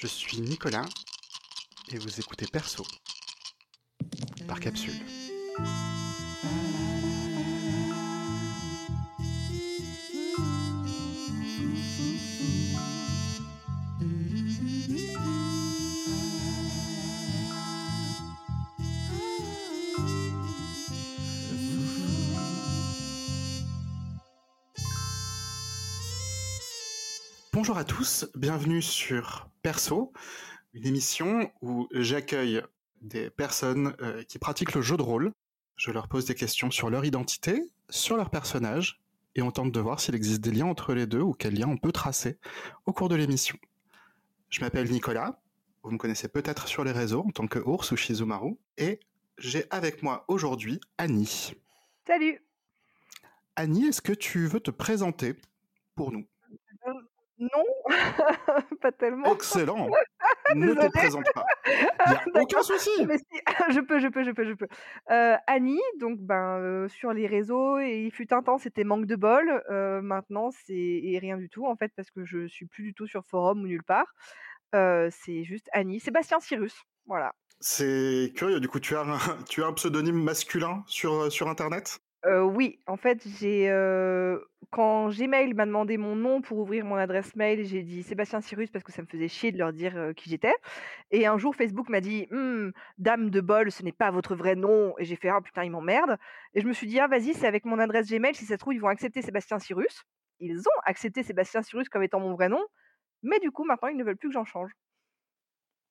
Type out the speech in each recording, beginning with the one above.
Je suis Nicolas et vous écoutez Perso par capsule. Bonjour à tous, bienvenue sur Perso, une émission où j'accueille des personnes euh, qui pratiquent le jeu de rôle. Je leur pose des questions sur leur identité, sur leur personnage, et on tente de voir s'il existe des liens entre les deux ou quels liens on peut tracer au cours de l'émission. Je m'appelle Nicolas, vous me connaissez peut-être sur les réseaux en tant que ours ou Shizumaru, et j'ai avec moi aujourd'hui Annie. Salut Annie, est-ce que tu veux te présenter pour nous? Non, pas tellement. Excellent. ne te présente pas. Il n'y a aucun souci. je peux, je peux, je peux, je peux. Euh, Annie, donc ben euh, sur les réseaux, et il fut un temps c'était manque de bol. Euh, maintenant c'est rien du tout en fait parce que je suis plus du tout sur forum ou nulle part. c'est juste Annie, Sébastien Cyrus, voilà. C'est curieux. Du coup, tu as un, tu as un pseudonyme masculin sur sur internet? Oui, en fait, j'ai, quand Gmail m'a demandé mon nom pour ouvrir mon adresse mail, j'ai dit Sébastien Cyrus parce que ça me faisait chier de leur dire, qui j'étais et un jour Facebook m'a dit: «Mmh, dame de bol, ce n'est pas votre vrai nom» et j'ai fait: «Ah putain, ils m'emmerdent» et je me suis dit: «Ah vas-y, c'est avec mon adresse Gmail, si ça se trouve, ils vont accepter Sébastien Cyrus». Ils ont accepté Sébastien Cyrus comme étant mon vrai nom, mais du coup, maintenant, ils ne veulent plus que j'en change.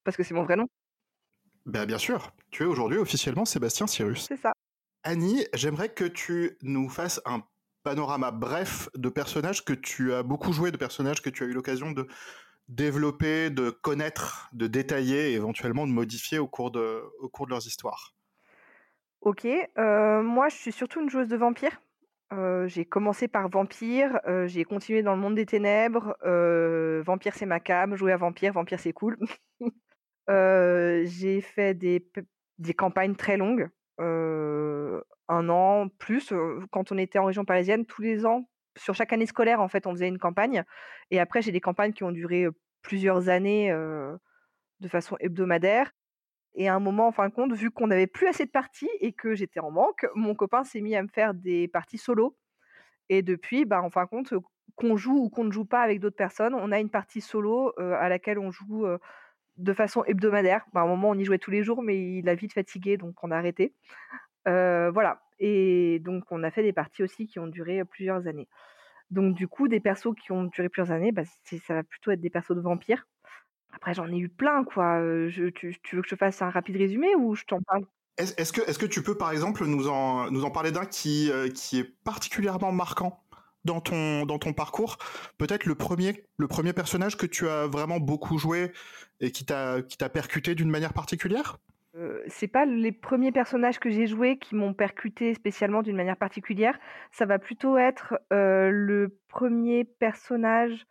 Parce que c'est mon vrai nom. Bah, bien sûr, tu es aujourd'hui officiellement Sébastien Cyrus. C'est ça. Annie, j'aimerais que tu nous fasses un panorama bref de personnages que tu as beaucoup joué, de personnages que tu as eu l'occasion de développer, de connaître, de détailler et éventuellement de modifier au cours de, au cours leurs histoires. Ok, euh, moi je suis surtout une joueuse de vampires. Euh, j'ai commencé par vampire, euh, j'ai continué dans le monde des ténèbres. vampire c'est ma cam, jouer à vampire, vampire c'est cool. j'ai fait des campagnes très longues un an plus. quand on était en région parisienne, tous les ans, sur chaque année scolaire, en fait, on faisait une campagne. Et après, j'ai des campagnes qui ont duré plusieurs années de façon hebdomadaire. Et à un moment, en fin de compte, vu qu'on n'avait plus assez de parties et que j'étais en manque, mon copain s'est mis à me faire des parties solo. Et depuis, bah, en fin de compte, qu'on joue ou qu'on ne joue pas avec d'autres personnes, on a une partie solo à laquelle on joue de façon hebdomadaire. Bah, à un moment, on y jouait tous les jours, mais il a vite fatigué, donc on a arrêté. Euh, voilà. Et donc, on a fait des parties aussi qui ont duré plusieurs années. Donc, du coup, des persos qui ont duré plusieurs années, bah, ça va plutôt être des persos de vampires. Après, j'en ai eu plein, quoi. Euh, tu, veux que je fasse un rapide résumé ou je t'en parle? Est-ce que, tu peux, par exemple, nous en, parler d'un euh, qui est particulièrement marquant? Dans ton, parcours Peut-être le premier, personnage que tu as vraiment beaucoup joué et qui t'a percuté d'une manière particulière? Euh, c'est pas les premiers personnages que j'ai joués qui m'ont percuté spécialement d'une manière particulière. Ça va plutôt être euh, le premier personnage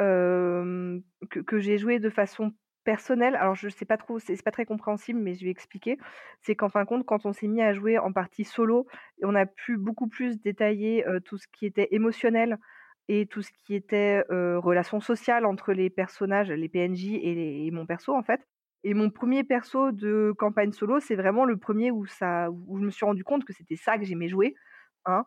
euh, que, j'ai joué de façon personnelle. Alors je sais pas trop, c'est pas très compréhensible, mais je vais expliquer. C'est qu'en fin de compte, quand on s'est mis à jouer en partie solo, on a pu beaucoup plus détailler tout ce qui était émotionnel et tout ce qui était relation sociale entre les personnages, les PNJ et, mon perso en fait. Et mon premier perso de campagne solo, c'est vraiment le premier où ça, où je me suis rendu compte que c'était ça que j'aimais jouer. Hein.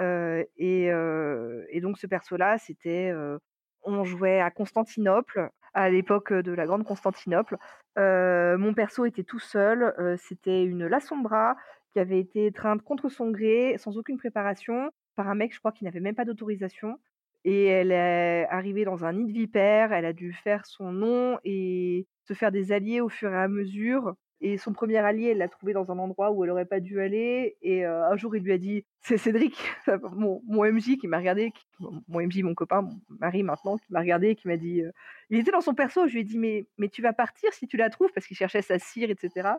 Euh, et, euh, et, donc ce perso-là, c'était, euh, on jouait à Constantinople à l'époque de la grande Constantinople. mon perso était tout seul. c'était une La Sombra qui avait été étreinte contre son gré, sans aucune préparation, par un mec, je crois, qui n'avait même pas d'autorisation. Et elle est arrivée dans un nid de vipère. Elle a dû faire son nom et se faire des alliés au fur et à mesure. Et son premier allié, elle l'a trouvé dans un endroit où elle aurait pas dû aller. Et euh, un jour, il lui a dit, c'est Cédric, mon, MJ qui m'a regardé, mon MJ, mon copain, mon mari maintenant, qui m'a regardé et qui m'a dit, euh, il était dans son perso. Je lui ai dit, mais, mais tu vas partir si tu la trouves parce qu'il cherchait sa cire, etc.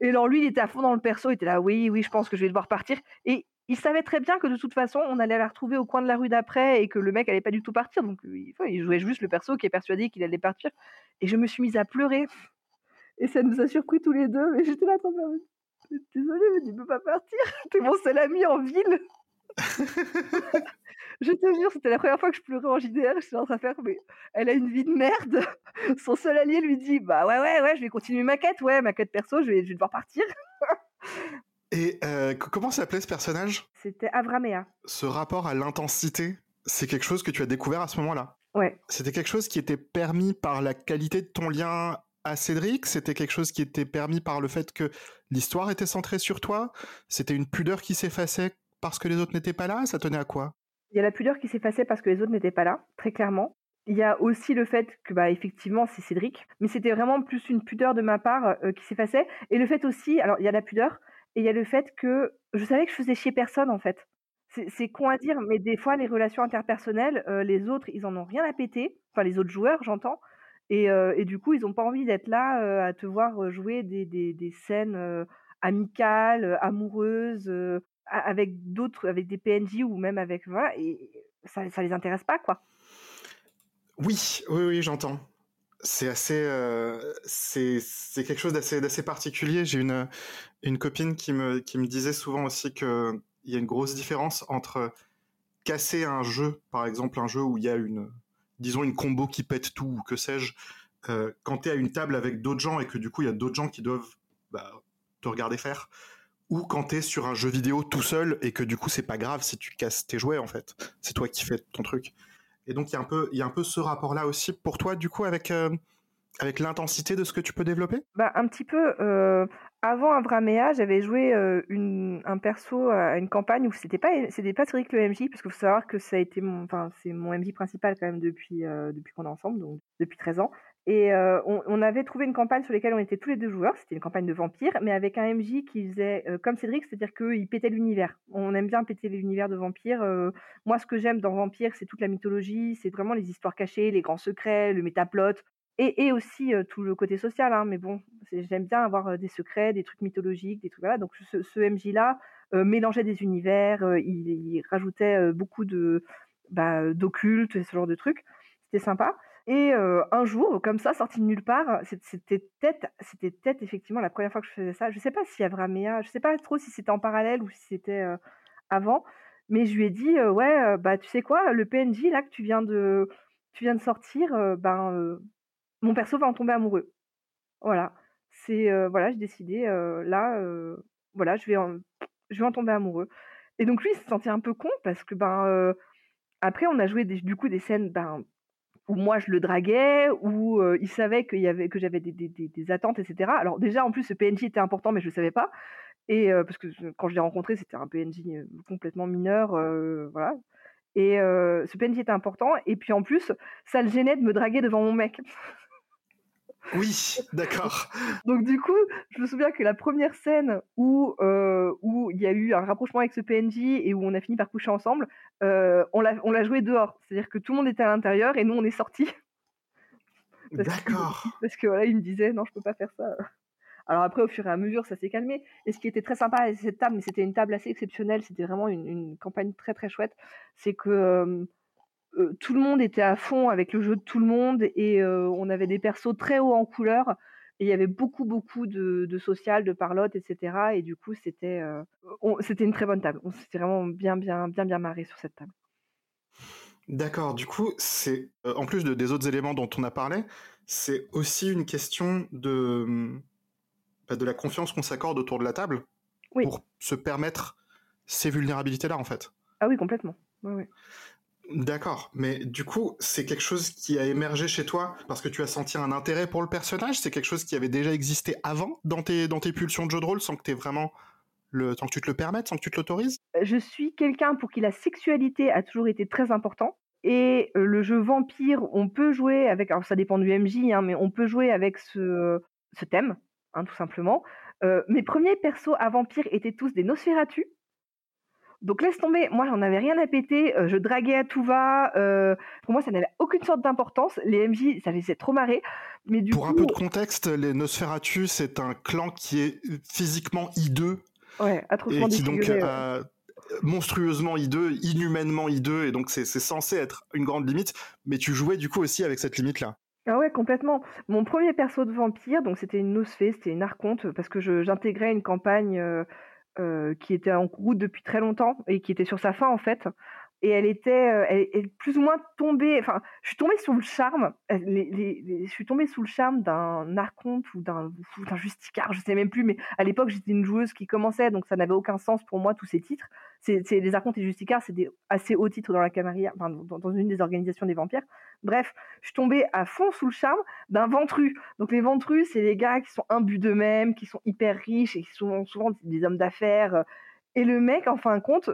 Et alors lui, il était à fond dans le perso, il était là, oui, oui, je pense que je vais devoir partir. Et il savait très bien que de toute façon, on allait la retrouver au coin de la rue d'après et que le mec allait pas du tout partir. Donc, il jouait juste le perso qui est persuadé qu'il allait partir. Et je me suis mise à pleurer. Et ça nous a surpris tous les deux. Mais j'étais là en train de faire Désolée, mais tu peux pas partir. T'es mon seul ami en ville. Je te jure, c'était la première fois que je pleurais en JDR. J'étais en train de faire, mais elle a une vie de merde. Son seul allié lui dit, bah ouais, ouais, ouais, je vais continuer ma quête. Ouais, ma quête perso, je vais, je vais devoir partir. Et euh, comment s'appelait ce personnage? C'était Avramea. Ce rapport à l'intensité, c'est quelque chose que tu as découvert à ce moment-là? Ouais. C'était quelque chose qui était permis par la qualité de ton lien à Cédric? C'était quelque chose qui était permis par le fait que l'histoire était centrée sur toi? C'était une pudeur qui s'effaçait parce que les autres n'étaient pas là? Ça tenait à quoi? Il y a la pudeur qui s'effaçait parce que les autres n'étaient pas là, très clairement. Il y a aussi le fait que, bah, effectivement, c'est Cédric, mais c'était vraiment plus une pudeur de ma part euh, qui s'effaçait. Et le fait aussi, alors il y a la pudeur, et il y a le fait que je savais que je faisais chier personne, en fait. C'est con à dire, mais des fois, les relations interpersonnelles, euh, les autres, ils en ont rien à péter. Enfin, les autres joueurs, j'entends. Et, du coup, ils n'ont pas envie d'être là à te voir jouer des, des, des scènes amicales, amoureuses, avec d'autres, avec des PNJ ou même avec. Voilà, et ça, ça les intéresse pas, quoi. Oui, oui, oui, j'entends c'est assez, euh, c'est quelque chose d'assez particulier. J'ai une une copine qui me qui me disait souvent aussi que il y a une grosse différence entre casser un jeu, par exemple un jeu où il y a une disons une combo qui pète tout ou que sais-je, euh, quand tu es à une table avec d'autres gens et que du coup il y a d'autres gens qui doivent bah, te regarder faire, ou quand tu es sur un jeu vidéo tout seul et que du coup c'est pas grave si tu casses tes jouets en fait, c'est toi qui fais ton truc. Et donc, il y a un peu, y a un peu ce rapport-là aussi pour toi, du coup, avec, euh, avec l'intensité de ce que tu peux développer? Bah, Un petit peu. Euh, avant Avramea, j'avais joué euh, un perso à une campagne où c'était pas, c'était pas Cédric le MJ, parce qu'il faut savoir que ça a été enfin, c'est mon MJ principal quand même depuis, depuis qu'on est ensemble, donc depuis 13 ans. Et euh, on, avait trouvé une campagne sur laquelle on était tous les deux joueurs. C'était une campagne de vampires, mais avec un MJ qui faisait euh, comme Cédric, c'est-à-dire qu'il pétait l'univers. On aime bien péter l'univers de vampires. Euh, moi, ce que j'aime dans Vampire, c'est toute la mythologie, c'est vraiment les histoires cachées, les grands secrets, le métaplot, et, aussi tout le côté social. Hein, mais bon, j'aime bien avoir des secrets, des trucs mythologiques, des trucs voilà. Donc ce, ce MJ-là mélangeait des univers, il, rajoutait beaucoup de bah, d'occulte, ce genre de trucs. C'était sympa. Et un jour, comme ça, sorti de nulle part, c'était peut-être, effectivement la première fois que je faisais ça. Je sais pas si Avramea, je sais pas trop si c'était en parallèle ou si c'était avant, mais je lui ai dit, ouais, bah tu sais quoi, le PNJ là que tu viens de, tu viens de sortir, ben mon perso va en tomber amoureux. Voilà, c'est voilà, j'ai décidé là, voilà, je vais en, je vais en tomber amoureux. Et donc lui, il se sentait un peu con parce que ben après on a joué du coup des scènes ben où moi je le draguais, où il savait qu'il y avait, que j'avais des, des, des, attentes, etc. Alors déjà, en plus, ce PNJ était important, mais je le savais pas. Et parce que quand je l'ai rencontré, c'était un PNJ complètement mineur, voilà. Et ce PNJ était important. Et puis en plus, ça le gênait de me draguer devant mon mec. Oui, d'accord. Donc du coup, je me souviens que la première scène où euh, où il y a eu un rapprochement avec ce PNJ et où on a fini par coucher ensemble, euh, on l'a on l'a joué dehors. C'est-à-dire que tout le monde était à l'intérieur et nous on est sortis. D'accord. Parce que voilà, il me disait non, je peux pas faire ça. Alors après, au fur et à mesure, ça s'est calmé. Et ce qui était très sympa avec cette table, mais c'était une table assez exceptionnelle, c'était vraiment une, une, campagne très très chouette, c'est que euh, tout le monde était à fond avec le jeu de tout le monde et euh, on avait des persos très hauts en couleur et il y avait beaucoup beaucoup de, de social, de parlotte, etc. Et du coup c'était euh, c'était une très bonne table. On s'était vraiment bien bien bien bien marré sur cette table. D'accord. Du coup c'est en plus de, des autres éléments dont on a parlé, c'est aussi une question de bah, de la confiance qu'on s'accorde autour de la table pour se permettre ces vulnérabilités là en fait. Ah oui complètement. Oui, oui. D'accord, mais du coup, c'est quelque chose qui a émergé chez toi parce que tu as senti un intérêt pour le personnage? C'est quelque chose qui avait déjà existé avant dans tes, dans tes pulsions de jeu de rôle sans que, vraiment le, que tu te le permettes, sans que tu te l'autorises? Euh, Je suis quelqu'un pour qui la sexualité a toujours été très important. Et euh, le jeu vampire, on peut jouer avec, alors ça dépend du MJ, hein, mais on peut jouer avec ce, ce thème, hein, tout simplement. Euh, mes premiers persos à vampire étaient tous des Nosferatu. Donc laisse tomber, moi j'en avais rien à péter, euh, je draguais à tout va. Euh, pour moi ça n'avait aucune sorte d'importance. Les MJ, ça faisait trop marrer. Mais du pour un peu de contexte, les Nosferatu c'est un clan qui est physiquement hideux. Ouais, et qui donc euh, monstrueusement hideux, inhumainement hideux, et donc c'est censé être une grande limite. Mais tu jouais du coup aussi avec cette limite là. Ah ouais, complètement. Mon premier perso de vampire, donc c'était une Nosfée, c'était une archonte, parce que j'intégrais une campagne euh, qui était en route depuis très longtemps et qui était sur sa fin en fait. Et elle était elle, est plus ou moins tombée. Enfin, je suis tombée sous le charme. je suis tombée sous le charme d'un archonte ou d'un justicard, je sais même plus. Mais à l'époque, j'étais une joueuse qui commençait, donc ça n'avait aucun sens pour moi tous ces titres. C'est les archontes et justicards, c'est des assez hauts titres dans la camarilla, enfin, dans, une des organisations des vampires. Bref, je suis tombée à fond sous le charme d'un ventru. Donc les ventrus, c'est les gars qui sont imbus d'eux-mêmes, qui sont hyper riches et qui sont souvent des hommes d'affaires. Et le mec, en fin de compte,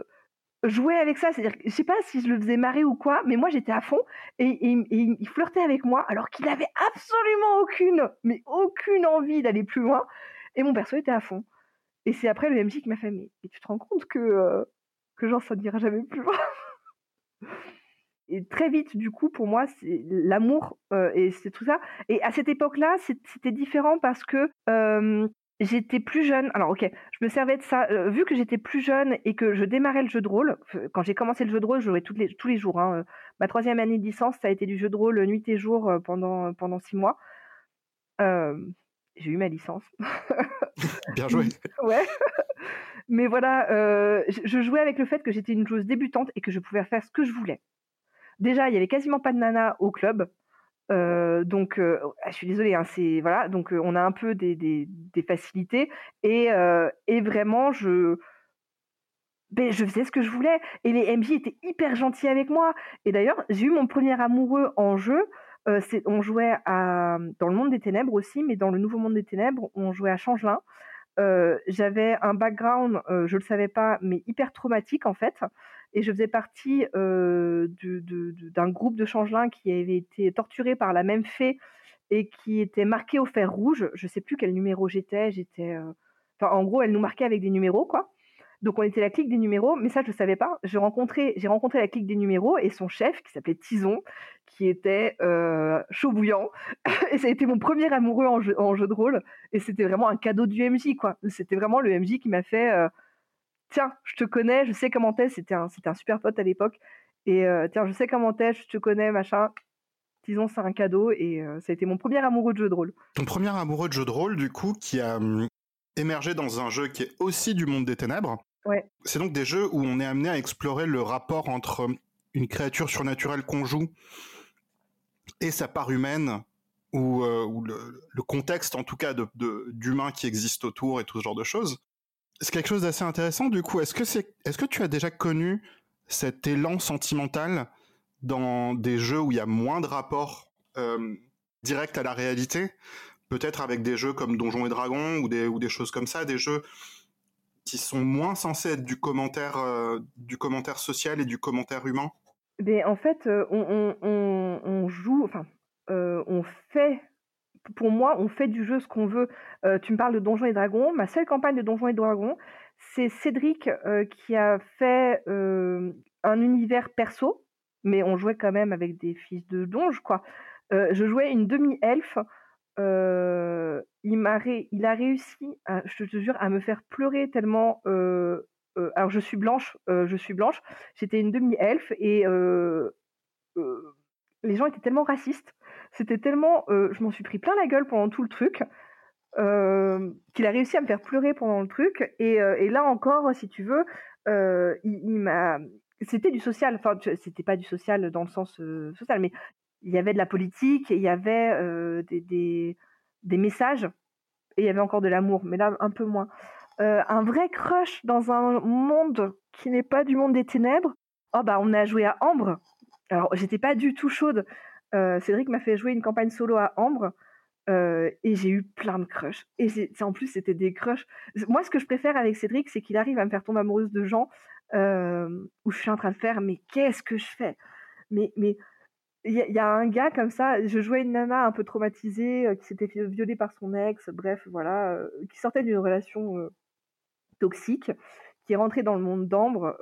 jouer avec ça. C'est-à-dire, je sais pas si je le faisais marrer ou quoi, mais moi j'étais à fond et, il flirtait avec moi alors qu'il avait absolument aucune, mais aucune envie d'aller plus loin. Et mon perso était à fond. Et c'est après le MJ qui m'a fait mais tu te rends compte que euh, que genre ça n'ira jamais plus loin? et très vite du coup pour moi c'est l'amour euh, et c'est tout ça. Et à cette époque-là c'était différent parce que euh, J'étais plus jeune. Alors, ok, je me servais de ça. Euh, vu que j'étais plus jeune et que je démarrais le jeu de rôle, quand j'ai commencé le jeu de rôle, je jouais tous les, tous les jours. Hein, euh, ma troisième année de licence, ça a été du jeu de rôle euh, nuit et jour pendant, pendant six mois. j'ai eu ma licence. Bien joué. ouais. Mais voilà, je jouais avec le fait que j'étais une joueuse débutante et que je pouvais faire ce que je voulais. Déjà, il y avait quasiment pas de nana au club donc, ah, je suis désolée, hein, c'est voilà, donc on a un peu des, facilités et, vraiment je ben, je faisais ce que je voulais et les MJ étaient hyper gentils avec moi. Et d'ailleurs, j'ai eu mon premier amoureux en jeu. on jouait à, dans le monde des ténèbres aussi, mais dans le nouveau monde des ténèbres, on jouait à Changelin. j'avais un background, je le savais pas, mais hyper traumatique en fait et je faisais partie d'un groupe de changelins qui avait été torturé par la même fée et qui était marqué au fer rouge. Je sais plus quel numéro j'étais. J'étais, en gros, elle nous marquait avec des numéros, quoi. Donc on était la clique des numéros, mais ça je ne savais pas. J'ai rencontré, j'ai rencontré la clique des numéros et son chef qui s'appelait Tison, qui était chaud bouillant. et ça a été mon premier amoureux en jeu, de rôle. Et c'était vraiment un cadeau du MJ, quoi. C'était vraiment le MJ qui m'a fait tiens, je te connais, je sais comment t'es, c'était un, un super pote à l'époque, et euh, tiens, je sais comment t'es, je te connais, machin. Disons, c'est un cadeau, et euh, ça a été mon premier amoureux de jeu de rôle. Ton premier amoureux de jeu de rôle, du coup, qui a hum, émergé dans un jeu qui est aussi du monde des ténèbres. Ouais. C'est donc des jeux où on est amené à explorer le rapport entre hum, une créature surnaturelle qu'on joue et sa part humaine, ou, euh, le, contexte en tout cas de, d'humains qui existent autour et tout ce genre de choses c'est quelque chose d'assez intéressant du coup. Est-ce que c'est, est-ce que tu as déjà connu cet élan sentimental dans des jeux où il y a moins de rapport euh, direct à la réalité, peut-être avec des jeux comme Donjons et Dragons ou des ou des choses comme ça, des jeux qui sont moins censés être du commentaire euh, du commentaire social et du commentaire humain? Mais en fait, euh, on, on, on, joue, enfin, on fait pour moi, on fait du jeu ce qu'on veut. Euh, tu me parles de Donjons et Dragons. Ma seule campagne de Donjons et Dragons, c'est Cédric euh, qui a fait euh, un univers perso, mais on jouait quand même avec des fils de donge, quoi. je jouais une demi-elfe. il, a réussi, je te jure, à me faire pleurer tellement. alors je suis blanche, je suis blanche. J'étais une demi-elfe et les gens étaient tellement racistes c'était tellement. Euh, je m'en suis pris plein la gueule pendant tout le truc. Euh, qu'il a réussi à me faire pleurer pendant le truc. Et, euh, là encore, si tu veux, il, m'a. C'était du social. Enfin, c'était pas du social dans le sens social, mais il y avait de la politique, il y avait des, des, messages, et il y avait encore de l'amour, mais là, un peu moins. un vrai crush dans un monde qui n'est pas du monde des ténèbres. Oh, bah, on a joué à Ambre. Alors, j'étais pas du tout chaude. Euh, Cédric m'a fait jouer une campagne solo à Ambre. Euh, et j'ai eu plein de crushs. Et en plus, c'était des crushs. Moi, ce que je préfère avec Cédric, c'est qu'il arrive à me faire tomber amoureuse de gens euh, où je suis en train de faire, mais qu'est-ce que je fais? Mais mais il y, a un gars comme ça. Je jouais une nana un peu traumatisée qui s'était violée par son ex. Bref, voilà, qui sortait d'une relation toxique, qui est rentrée dans le monde d'Ambre.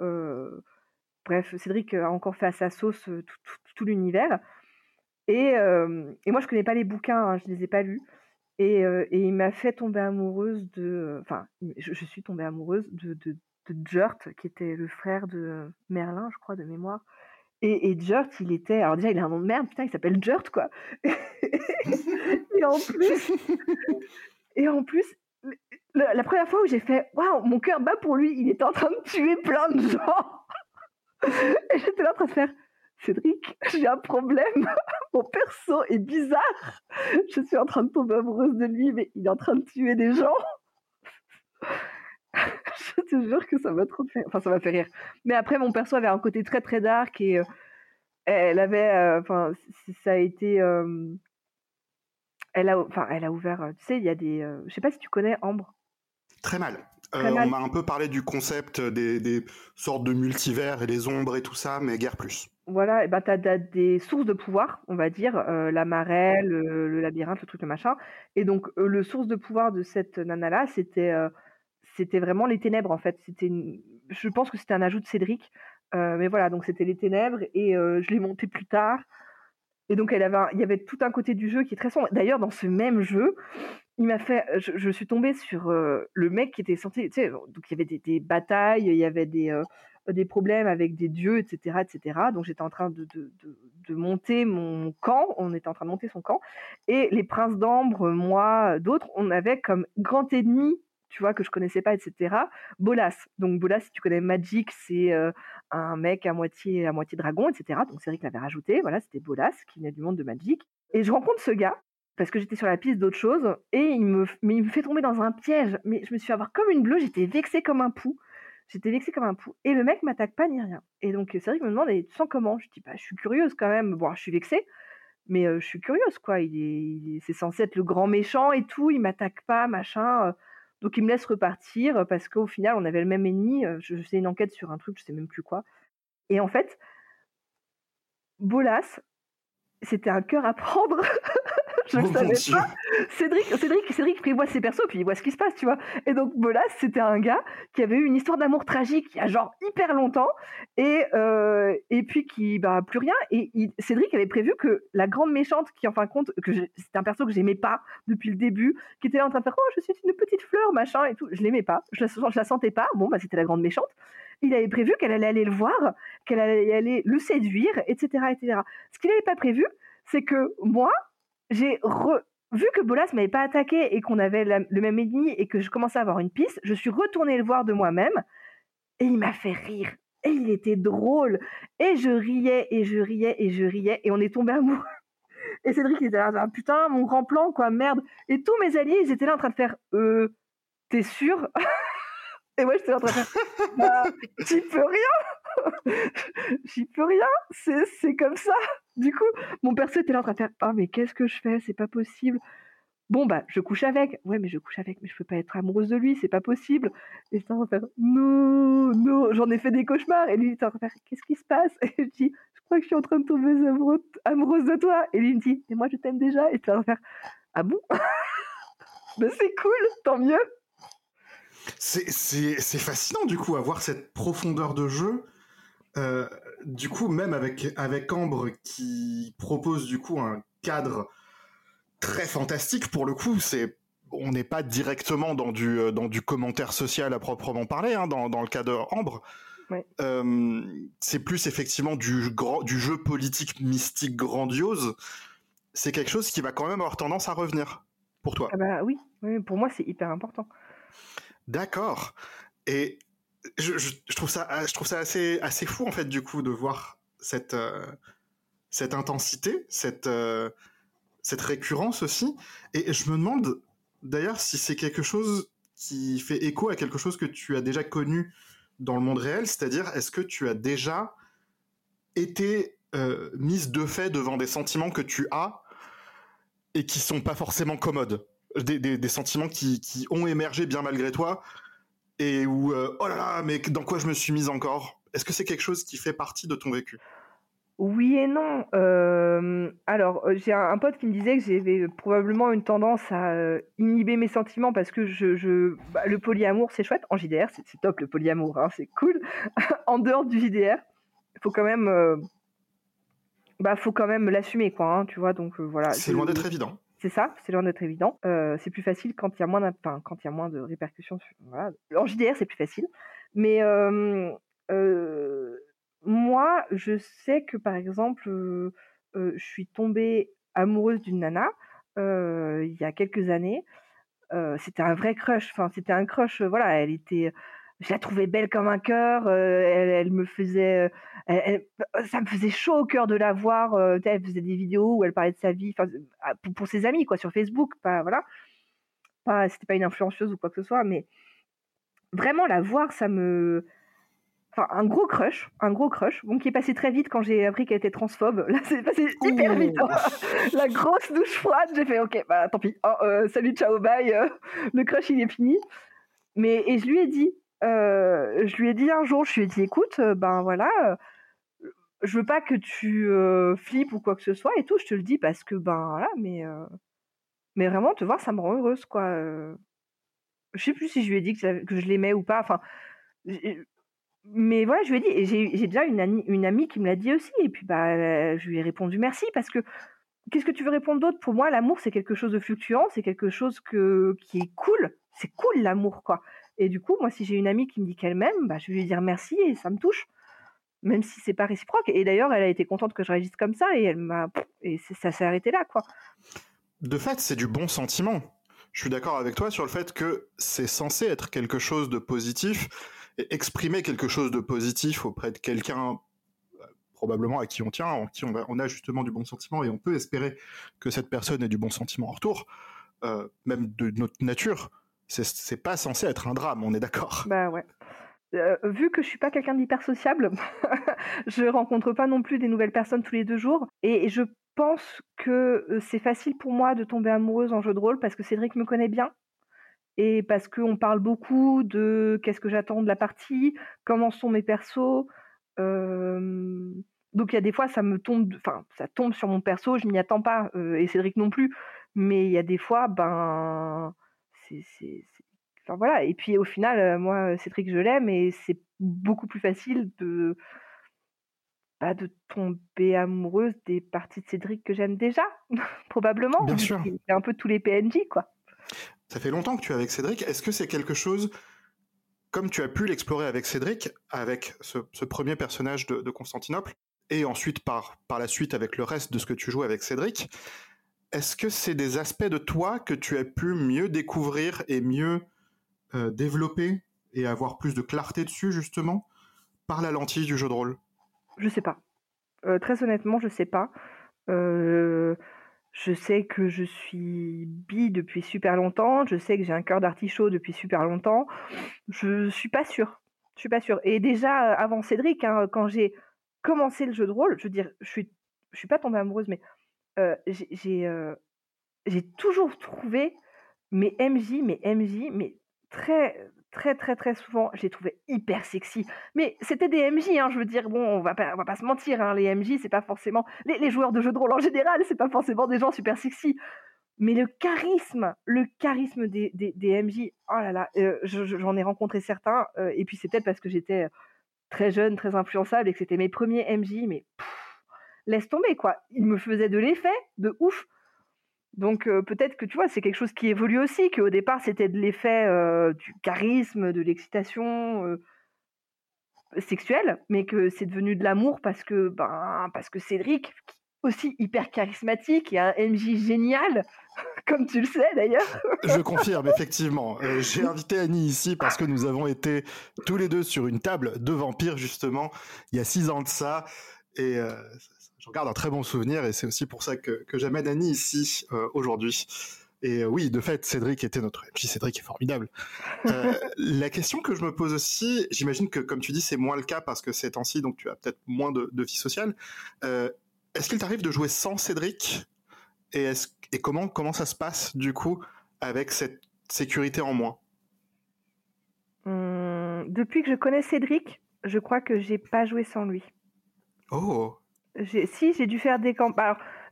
bref, Cédric a encore fait à sa sauce tout l'univers. Et, et, moi, je connais pas les bouquins, hein, je les ai pas lus. Et, et il m'a fait tomber amoureuse de. Enfin, je, suis tombée amoureuse de, de, de Jurt, qui était le frère de Merlin, je crois, de mémoire. Et, et Jurt, il était. Alors, déjà, il a un nom de merde, putain, il s'appelle Jurt, quoi. et en plus. et en plus, la, la première fois où j'ai fait Waouh, mon cœur bat pour lui, il était en train de tuer plein de gens. Et j'étais là en train de faire Cédric, j'ai un problème. Mon perso est bizarre. Je suis en train de tomber amoureuse de lui, mais il est en train de tuer des gens. je te jure que ça m'a trop fait. Enfin, ça m'a fait rire. Mais après, mon perso avait un côté très très dark et euh, elle avait. euh, Enfin, ça a été. euh, elle a, enfin, elle a ouvert. Tu sais, il y a des. Je sais pas si tu connais Ambre. Très mal. Euh. On m'a un peu parlé du concept des, des sortes de multivers et les ombres et tout ça, mais guère plus. Voilà, et ben t'as, t'as des sources de pouvoir, on va dire, euh, la marelle, le, le labyrinthe, le truc, le machin. Et donc, euh, le source de pouvoir de cette nana-là, c'était, c'était vraiment les ténèbres, en fait. C'était une- Je pense que c'était un ajout de Cédric. Mais voilà, donc c'était les ténèbres, et je l'ai monté plus tard. Et donc, elle avait un- il y avait tout un côté du jeu qui est très sombre. D'ailleurs, dans ce même jeu, il m'a fait. Je, suis tombée sur le mec qui était sais, donc il y avait des, batailles, il y avait des, des problèmes avec des dieux, etc. etc. Donc j'étais en train de, de, de, de monter mon camp. On était en train de monter son camp. Et les princes d'ambre, moi, d'autres, on avait comme grand ennemi. Tu vois, que je connaissais pas, etc. Bolas. Donc, Bolas, si tu connais Magic, c'est un mec à moitié, à moitié dragon, etc. Donc, c'est vrai qu'il l'avait rajouté. Voilà, c'était Bolas, qui venait du monde de Magic. Et je rencontre ce gars, parce que j'étais sur la piste d'autre chose, et il me, mais il me fait tomber dans un piège. Mais je me suis fait avoir comme une bleue, j'étais vexée comme un pou. J'étais vexée comme un pou. Et le mec m'attaque pas ni rien. Et donc, c'est vrai qu'il me demande, tu sens comment? Je dis, bah, je suis curieuse quand même. Bon, je suis vexée, mais euh, je suis curieuse, quoi. Il est, c'est censé être le grand méchant et tout, il m'attaque pas, machin. euh. Donc, il me laisse repartir, parce qu'au final, on avait le même ennemi. euh, Je, je faisais une enquête sur un truc, je sais même plus quoi. Et en fait, Bolas, c'était un cœur à prendre. je mon savais Dieu. pas. Cédric, Cédric, Cédric prévoit ses persos, puis il voit ce qui se passe, tu vois. Et donc Bolas, c'était un gars qui avait eu une histoire d'amour tragique il y a genre hyper longtemps, et, euh, et puis qui, bah, plus rien. Et il- Cédric avait prévu que la grande méchante, qui en fin de compte, que c'était un perso que j'aimais pas depuis le début, qui était là en train de faire Oh, je suis une petite fleur, machin, et tout. Je l'aimais pas, je la, je la sentais pas. Bon, bah, c'était la grande méchante. Il avait prévu qu'elle allait aller le voir, qu'elle allait aller le séduire, etc. etc. Ce qu'il n'avait pas prévu, c'est que moi, j'ai vu que Bolas m'avait pas attaqué et qu'on avait le même ennemi et que je commençais à avoir une piste, je suis retournée le voir de moi-même et il m'a fait rire. Et il était drôle. Et je riais et je riais et je riais et on est tombé amoureux. Et Cédric il était là, ah, putain, mon grand plan, quoi, merde. Et tous mes alliés, ils étaient là en train de faire, euh, t'es sûr? Et moi, j'étais en train de faire, bah, j'y peux rien. j'y peux rien. C'est, comme ça. Du coup, mon perso était là en train de faire, ah, mais qu'est-ce que je fais? C'est pas possible. Bon, bah, je couche avec. Ouais, mais je couche avec, mais je peux pas être amoureuse de lui, c'est pas possible. Et j'étais en faire, non, non, j'en ai fait des cauchemars. Et lui, il était en train de faire, qu'est-ce qui se passe? Et je dis, je crois que je suis en train de tomber amoureuse de toi. Et lui, il me dit, mais moi, je t'aime déjà. Et j'étais en train de faire, ah bon c'est cool, tant mieux. C'est fascinant du coup avoir cette profondeur de jeu. Euh, du coup, même avec, avec Ambre qui propose du coup un cadre très fantastique pour le coup, c'est on n'est pas directement dans du, euh, dans du commentaire social à proprement parler, hein, dans, dans le cas de Ambre. Ouais. Euh, c'est plus effectivement du, grand, du jeu politique mystique grandiose. C'est quelque chose qui va quand même avoir tendance à revenir pour toi. Ah bah oui, oui pour moi, c'est hyper important. D'accord. Et je, trouve ça, je trouve ça assez, assez fou en fait du coup de voir cette, euh, cette intensité, cette, euh, cette récurrence aussi. Et je me demande d'ailleurs si c'est quelque chose qui fait écho à quelque chose que tu as déjà connu dans le monde réel, c'est-à-dire est-ce que tu as déjà été euh, mise de fait devant des sentiments que tu as et qui sont pas forcément commodes, des, des- des sentiments qui, qui ont émergé bien malgré toi et où euh, oh là là mais dans quoi je me suis mise encore? Est-ce que c'est quelque chose qui fait partie de ton vécu? Oui et non. Euh, alors, euh, j'ai un, un pote qui me disait que j'avais probablement une tendance à euh, inhiber mes sentiments parce que je, je- bah, le polyamour, c'est chouette. En JDR, c'est top le polyamour, hein, c'est cool. en dehors du JDR, il faut quand même, euh, bah, faut quand même l'assumer, quoi. hein, tu vois, donc voilà. C'est loin d'être évident. C'est ça, c'est loin d'être évident. Euh, c'est plus facile quand il y a moins, de répercussions. voilà. En JDR, c'est plus facile. Mais moi, je sais que par exemple, je suis tombée amoureuse d'une nana il y a quelques années. C'était un vrai crush. Enfin, c'était un crush. voilà, elle était. Je la trouvais belle comme un cœur. elle, me faisait, ça me faisait chaud au cœur de la voir. elle faisait des vidéos où elle parlait de sa vie, ah, pour, pour, ses amis, quoi, sur Facebook. Pas, voilà. Pas, c'était pas une influenceuse ou quoi que ce soit, mais vraiment la voir, ça me, enfin un gros crush, un gros crush, bon qui est passé très vite quand j'ai appris qu'elle était transphobe. Là, c'est passé hyper vite. Hein. La grosse douche froide, j'ai fait ok, bah tant pis. Oh, euh, salut, ciao, bye. Euh, le crush il est fini. Mais et je lui ai dit, euh, je lui ai dit un jour, je lui ai dit écoute, ben voilà, je veux pas que tu flippes ou quoi que ce soit et tout. Je te le dis parce que ben voilà, mais mais vraiment te voir, ça me rend heureuse quoi. Je sais plus si je lui ai dit que, que je l'aimais ou pas. Enfin mais voilà, je lui ai dit et j'ai déjà une amie une amie qui me l'a dit aussi et puis, bah, je lui ai répondu: «Merci» parce que qu'est-ce que tu veux répondre d'autre? Pour moi, l'amour, c'est quelque chose de fluctuant, c'est quelque chose que qui est cool. C'est cool l'amour, quoi et du coup, moi, si j'ai une amie qui me dit qu'elle m'aime, bah, je vais lui dire: «Merci» et ça me touche, même si c'est pas réciproque et d'ailleurs, elle a été contente que je réagisse comme ça et elle m'a et ça s'est arrêté là, quoi. De fait, c'est du bon sentiment. Je suis d'accord avec toi sur le fait que c'est censé être quelque chose de positif exprimer quelque chose de positif auprès de quelqu'un euh, probablement à qui on tient, en qui on a, justement du bon sentiment, et on peut espérer que cette personne ait du bon sentiment en retour, euh, même de notre nature, c'est pas censé être un drame, on est d'accord. Bah ouais. Euh, vu que je suis pas quelqu'un d'hyper sociable, je rencontre pas non plus des nouvelles personnes tous les deux jours, et je pense que c'est facile pour moi de tomber amoureuse en jeu de rôle parce que Cédric me connaît bien, et parce qu'on parle beaucoup de qu'est-ce que j'attends de la partie, comment sont mes persos. donc il y a des fois ça me tombe, enfin ça tombe sur mon perso, je m'y attends pas et Cédric non plus. Mais il y a des fois, ben c'est, enfin voilà. Et puis au final, moi Cédric je l'aime et c'est beaucoup plus facile de pas de tomber amoureuse des parties de Cédric que j'aime déjà, probablement. Bien sûr. C'est un peu tous les PNJ quoi. Ça fait longtemps que tu es avec Cédric. Est-ce que c'est quelque chose, comme tu as pu l'explorer avec Cédric, avec ce, premier personnage de, Constantinople, et ensuite par, par la suite avec le reste de ce que tu joues avec Cédric, est-ce que c'est des aspects de toi que tu as pu mieux découvrir et mieux euh, développer et avoir plus de clarté dessus, justement, par la lentille du jeu de rôle? Je sais pas. Euh, très honnêtement, je sais pas. Euh, je sais que je suis bi depuis super longtemps, je sais que j'ai un cœur d'artichaut depuis super longtemps. Je suis pas sûre. Je suis pas sûre. Et déjà, avant Cédric, hein, quand j'ai commencé le jeu de rôle, je veux dire, je suis, je suis pas tombée amoureuse, mais j'ai, toujours trouvé mes MJ, mes MJ, mais très, très très très souvent, j'ai trouvé hyper sexy. Mais c'était des MJ, hein, je veux dire, bon, on va pas, va pas se mentir, hein, les MJ, c'est pas forcément les, joueurs de jeux de rôle en général, c'est pas forcément des gens super sexy. Mais le charisme, le charisme des, MJ, oh là là, j'en ai rencontré certains, et puis c'est peut-être parce que j'étais très jeune, très influençable, et que c'était mes premiers MJ, mais laisse tomber quoi, ils me faisaient de l'effet, de ouf. Donc peut-être que tu vois, c'est quelque chose qui évolue aussi, qu'au départ c'était de l'effet du charisme, de l'excitation sexuelle, mais que c'est devenu de l'amour parce que ben parce que Cédric, aussi hyper charismatique et un MJ génial, comme tu le sais d'ailleurs. Je confirme, effectivement. J'ai invité Annie ici parce que nous avons été tous les deux sur une table de vampires, justement, il y a six ans de ça. Et j'en garde un très bon souvenir et c'est aussi pour ça que, que j'amène Annie ici euh, aujourd'hui. Et euh, oui, de fait, Cédric était notre puis Cédric est formidable. Euh, la question que je me pose aussi, j'imagine que comme tu dis, c'est moins le cas parce que c'est temps-ci, donc tu as peut-être moins de, vie sociale. est-ce qu'il t'arrive de jouer sans Cédric? Et comment, comment ça se passe du coup avec cette sécurité en moins? Hum, Depuis que je connais Cédric, je crois que j'ai pas joué sans lui. Oh si, j'ai dû faire des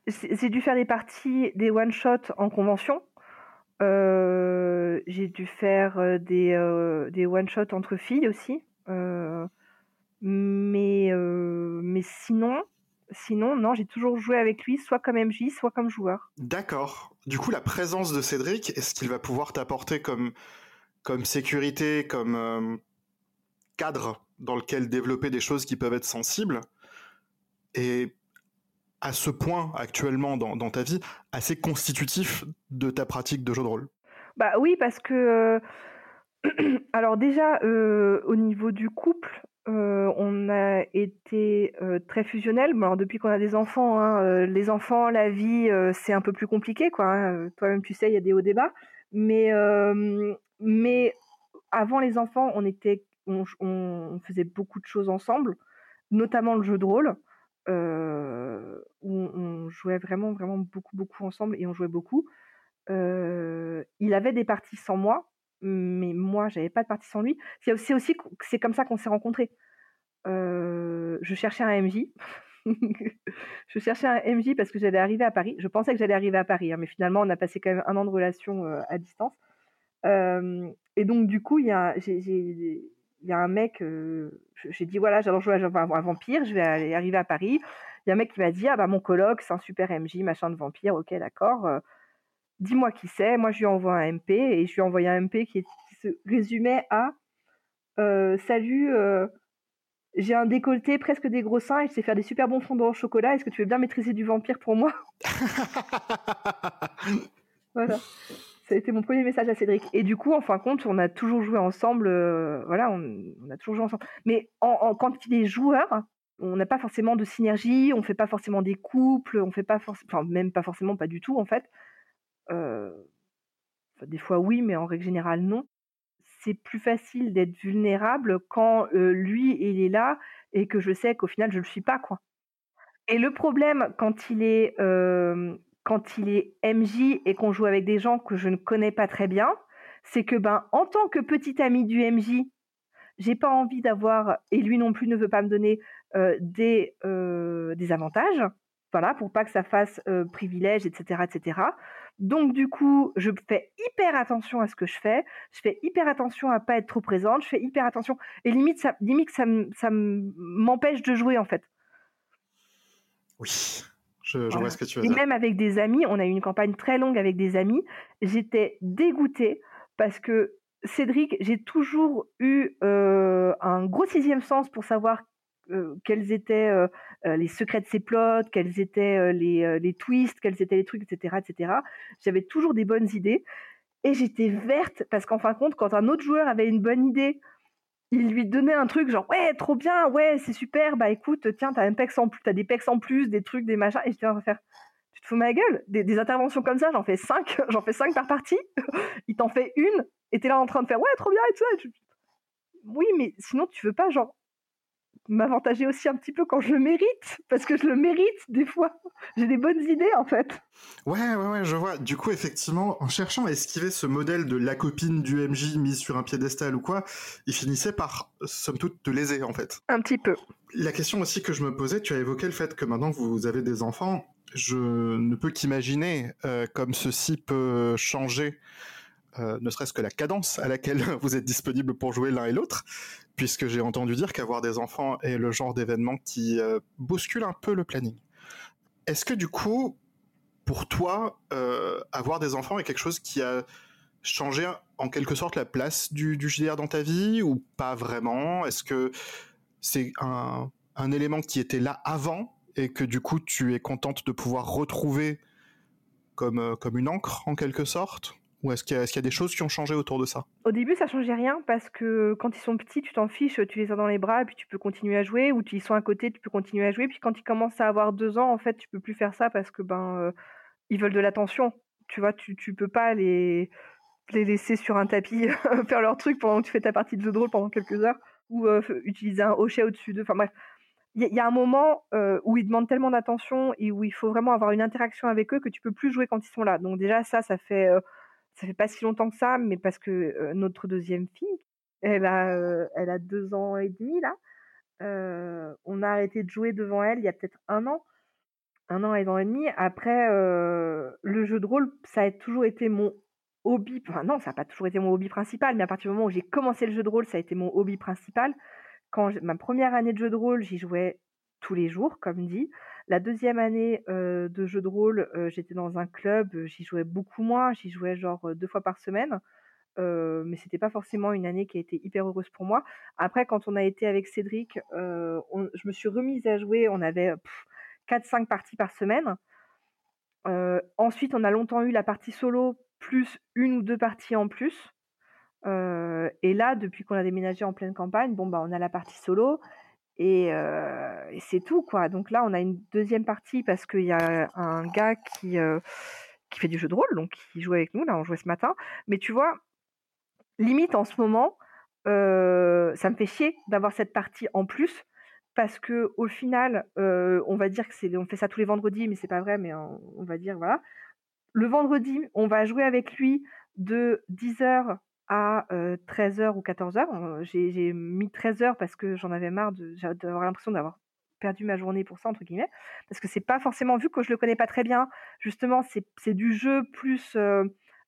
j'ai dû faire des parties, des one shot en convention. Euh, j'ai dû faire euh, des, euh, des one shot entre filles aussi. mais mais sinon, sinon non, j'ai toujours joué avec lui, soit comme MJ, soit comme joueur. D'accord. Du coup, la présence de Cédric, est-ce qu'il va pouvoir t'apporter comme comme sécurité, comme cadre dans lequel développer des choses qui peuvent être sensibles? Est à ce point actuellement dans, ta vie assez constitutif de ta pratique de jeu de rôle? Bah oui, parce que Alors déjà, au niveau du couple, on a été, très fusionnels. alors depuis qu'on a des enfants, hein, les enfants, la vie, c'est un peu plus compliqué quoi, hein, toi-même tu sais, il y a des hauts et bas. Mais, mais avant les enfants, on était on faisait beaucoup de choses ensemble, notamment le jeu de rôle, où on jouait vraiment, vraiment beaucoup, beaucoup ensemble et on jouait beaucoup. il avait des parties sans moi, mais moi, j'avais pas de partie sans lui. C'est aussi c'est comme ça qu'on s'est rencontrés. je cherchais un MJ. Je cherchais un MJ parce que j'allais arriver à Paris. Je pensais que j'allais arriver à Paris, hein, mais finalement on a passé quand même un an de relation, à distance. et donc du coup, a il y a un mec, j'ai dit voilà, j'allais jouer à un vampire, je vais aller arriver à Paris. Il y a un mec qui m'a dit ah bah mon coloc, c'est un super MJ, machin de vampire, ok d'accord. Dis-moi qui c'est. Moi je lui envoie un MP et je lui ai envoyé un MP qui, se résumait à salut, j'ai un décolleté, presque des gros seins et je sais faire des super bons fondants au chocolat. Est-ce que tu veux bien maîtriser du vampire pour moi Voilà été mon premier message à Cédric. Et du coup, en fin de compte, on a toujours joué ensemble. Euh, voilà, on, a toujours joué ensemble. Mais en, quand il est joueur, on n'a pas forcément de synergie, on fait pas forcément des couples, on fait pas forcément, enfin même pas forcément, pas du tout en fait. Euh, des fois oui, mais en règle générale non. C'est plus facile d'être vulnérable quand euh, lui il est là et que je sais qu'au final je le suis pas quoi. Et le problème quand il est quand il est MJ et qu'on joue avec des gens que je ne connais pas très bien, c'est que ben en tant que petit ami du MJ, j'ai pas envie d'avoir et lui non plus ne veut pas me donner euh, des euh, des avantages, voilà, pour pas que ça fasse euh, privilège, etc., etc. Donc du coup, je fais hyper attention à ce que je fais, je fais hyper attention à pas être trop présente, je fais hyper attention et limite ça limite ça m'empêche de jouer en fait. Oui. Je, vois ce que tu veux Et même avec des amis, on a eu une campagne très longue avec des amis. J'étais dégoûtée parce que Cédric, j'ai toujours eu euh, un gros sixième sens pour savoir euh, quels étaient euh, les secrets de ses plots, quels étaient les, les, twists, quels étaient les trucs, etc. etc. J'avais toujours des bonnes idées. Et j'étais verte parce qu'en fin de compte, quand un autre joueur avait une bonne idée il lui donnait un truc genre ouais trop bien ouais c'est super bah écoute tiens t'as un pex en plus t'as des pex en plus des trucs des machins. Et je tiens à faire tu te fous ma gueule? Des, interventions comme ça j'en fais cinq j'en fais cinq par partie. Il t'en fait une et t'es là en train de faire ouais trop bien et tout ça. Oui mais sinon tu veux pas genre m'avantager aussi un petit peu quand je le mérite, parce que je le mérite des fois. J'ai des bonnes idées en fait. Ouais, ouais, ouais, je vois. Du coup, effectivement, en cherchant à esquiver ce modèle de la copine du MJ mise sur un piédestal ou quoi, il finissait par, somme toute, te léser en fait. Un petit peu. La question aussi que je me posais, tu as évoqué le fait que maintenant vous avez des enfants, je ne peux qu'imaginer euh, comme ceci peut changer euh, ne serait-ce que la cadence à laquelle vous êtes disponible pour jouer l'un et l'autre, puisque j'ai entendu dire qu'avoir des enfants est le genre d'événement qui euh, bouscule un peu le planning. Est-ce que du coup, pour toi, euh, avoir des enfants est quelque chose qui a changé en quelque sorte la place du, du JDR dans ta vie ou pas vraiment? Est-ce que c'est un, élément qui était là avant et que du coup tu es contente de pouvoir retrouver comme, comme une encre en quelque sorte? Ou est-ce qu'il y, a des choses qui ont changé autour de ça? Au début, ça changeait rien parce que quand ils sont petits, tu t'en fiches, tu les as dans les bras et puis tu peux continuer à jouer, ou ils sont à côté, tu peux continuer à jouer. Puis quand ils commencent à avoir deux ans, en fait, tu peux plus faire ça parce que ben euh, ils veulent de l'attention. Tu vois, tu, peux pas les, les laisser sur un tapis faire leur truc pendant que tu fais ta partie de jeu de pendant quelques heures, ou euh, utiliser un hochet au-dessus d'eux. Enfin bref, il y, a un moment euh, où ils demandent tellement d'attention et où il faut vraiment avoir une interaction avec eux que tu peux plus jouer quand ils sont là. Donc déjà ça, ça fait ça fait pas si longtemps que ça, mais parce que notre deuxième fille, elle a, elle a deux ans et demi là. on a arrêté de jouer devant elle il y a peut-être un an, un an et un an et demi. Après, le jeu de rôle, ça a toujours été mon hobby. Enfin non, ça n'a pas toujours été mon hobby principal, mais à partir du moment où j'ai commencé le jeu de rôle, ça a été mon hobby principal. Quand ma première année de jeu de rôle, j'y jouais tous les jours, comme dit. La deuxième année de jeu de rôle, j'étais dans un club, j'y jouais beaucoup moins, j'y jouais genre deux fois par semaine. mais c'était pas forcément une année qui a été hyper heureuse pour moi. Après, quand on a été avec Cédric, je me suis remise à jouer. On avait 4-5 parties par semaine. ensuite, on a longtemps eu la partie solo plus une ou deux parties en plus. et là, depuis qu'on a déménagé en pleine campagne, bon, bah, on a la partie solo et, et c'est tout, quoi. Donc là, on a une deuxième partie parce qu'il y a un gars qui, qui fait du jeu de rôle, donc qui joue avec nous. Là, on jouait ce matin. Mais tu vois, limite en ce moment, ça me fait chier d'avoir cette partie en plus parce que au final, on va dire que c'est, on fait ça tous les vendredis, mais c'est pas vrai, mais on, va dire voilà. Le vendredi, on va jouer avec lui de 10h à 13h ou 14h. J'ai, mis 13h parce que j'en avais marre d'avoir l'impression d'avoir perdu ma journée pour ça entre guillemets parce que c'est pas forcément vu que je le connais pas très bien justement c'est, du jeu plus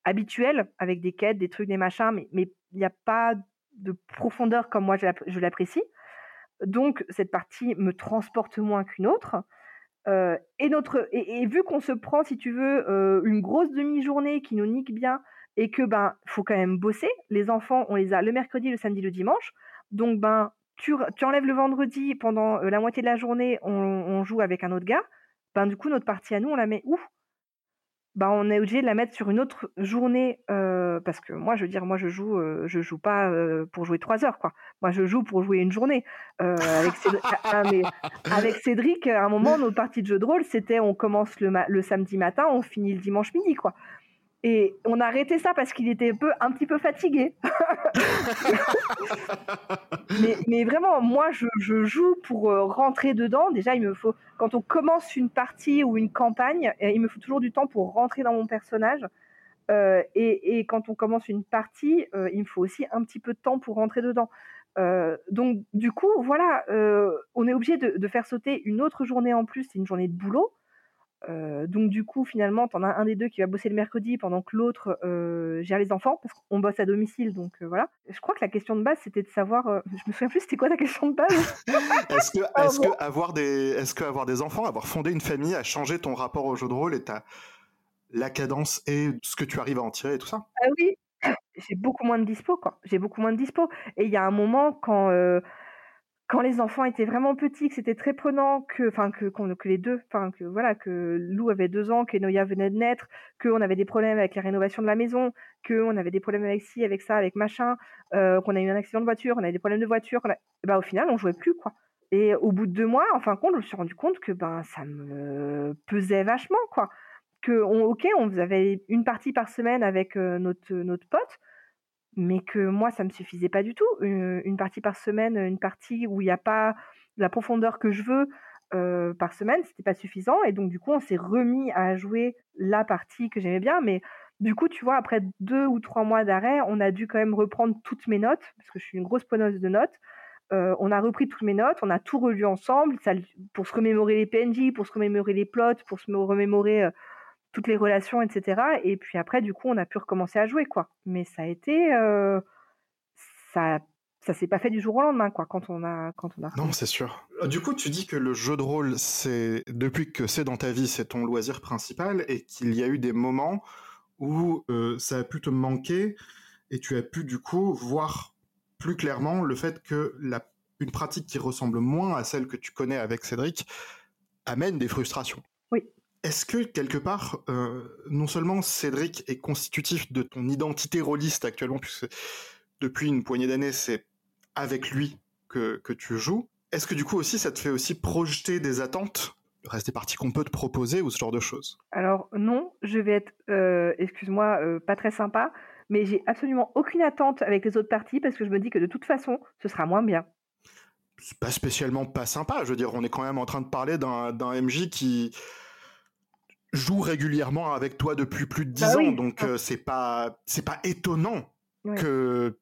habituel avec des quêtes des trucs des machins mais mais il n'y a pas de profondeur comme moi je l'apprécie donc cette partie me transporte moins qu'une autre. Et, notre, et, vu qu'on se prend, si tu veux, une grosse demi-journée qui nous nique bien et que ben faut quand même bosser. Les enfants, on les a le mercredi, le samedi, le dimanche. Donc ben tu, tu enlèves le vendredi pendant euh, la moitié de la journée, on, on, joue avec un autre gars. Ben du coup notre partie à nous, on la met où? Bah, on est obligé de la mettre sur une autre journée parce que moi je veux dire moi je joue je joue pas pour jouer trois heures quoi moi je joue pour jouer une journée avec, Cédric, ah, ah, mais avec Cédric à un moment nos parties de jeu de rôle c'était on commence le, le samedi matin on finit le dimanche midi quoi et on a arrêté ça parce qu'il était un, peu, un petit peu fatigué. mais, vraiment, moi, je, joue pour euh, rentrer dedans. Déjà, il me faut, quand on commence une partie ou une campagne, euh, il me faut toujours du temps pour rentrer dans mon personnage. Euh, et, quand on commence une partie, il me faut aussi un petit peu de temps pour rentrer dedans. donc, du coup, voilà, on est obligé de, de, faire sauter une autre journée en plus, c'est une journée de boulot donc du coup, finalement, tu en as un des deux qui va bosser le mercredi pendant que l'autre gère les enfants, parce qu'on bosse à domicile, donc voilà. Je crois que la question de base, c'était de savoir, je me souviens plus, c'était quoi la question de base? Est-ce que, est que, avoir des, est-ce que avoir des enfants, avoir fondé une famille, a changé ton rapport au jeu de rôle et ta la cadence et ce que tu arrives à en tirer et tout ça? Ah oui, j'ai beaucoup moins de dispo, quoi. J'ai beaucoup moins de dispo. Et il y a un moment quand quand les enfants étaient vraiment petits, que c'était très prenant, que, enfin, que, les deux, enfin, que voilà, que Lou avait deux ans, que Noya venait de naître, qu'on avait des problèmes avec la rénovation de la maison, qu'on avait des problèmes avec ci, avec ça, avec machin, euh, qu'on a eu un accident de voiture, on avait des problèmes de voiture, bah, au final, on jouait plus, quoi. Et au bout de deux mois, en fin de compte, je me suis rendu compte que ben ça me pesait vachement, quoi. Que on, ok, on avait une partie par semaine avec euh, notre notre pote, mais que moi, ça me suffisait pas du tout. Une, partie par semaine, une partie où il n'y a pas la profondeur que je veux euh, par semaine, c'était pas suffisant. Et donc, du coup, on s'est remis à jouer la partie que j'aimais bien. Mais du coup, tu vois, après deux ou trois mois d'arrêt, on a dû quand même reprendre toutes mes notes, parce que je suis une grosse poneuse de notes. Euh, on a repris toutes mes notes, on a tout relu ensemble, ça, pour se remémorer les PNJ, pour se remémorer les plots, pour se remémorer euh, toutes les relations, etc. Et puis après, du coup, on a pu recommencer à jouer, quoi. Mais ça a été, euh, ça, ça s'est pas fait du jour au lendemain, quoi. Quand on a, quand on a. Non, c'est sûr. Euh, du coup, tu dis que le jeu de rôle, c'est depuis que c'est dans ta vie, c'est ton loisir principal, et qu'il y a eu des moments où euh, ça a pu te manquer, et tu as pu du coup voir plus clairement le fait que la, une pratique qui ressemble moins à celle que tu connais avec Cédric amène des frustrations. Est-ce que quelque part, euh, non seulement Cédric est constitutif de ton identité rôliste actuellement, puisque depuis une poignée d'années, c'est avec lui que, que tu joues, est-ce que du coup aussi ça te fait aussi projeter des attentes le reste des parties qu'on peut te proposer ou ce genre de choses? Alors non, je vais être, euh, excuse-moi, euh, pas très sympa, mais j'ai absolument aucune attente avec les autres parties parce que je me dis que de toute façon, ce sera moins bien. C'est pas spécialement pas sympa, je veux dire, on est quand même en train de parler d'un MJ qui joue régulièrement avec toi depuis plus de dix bah ans, donc euh, c'est pas c'est pas étonnant que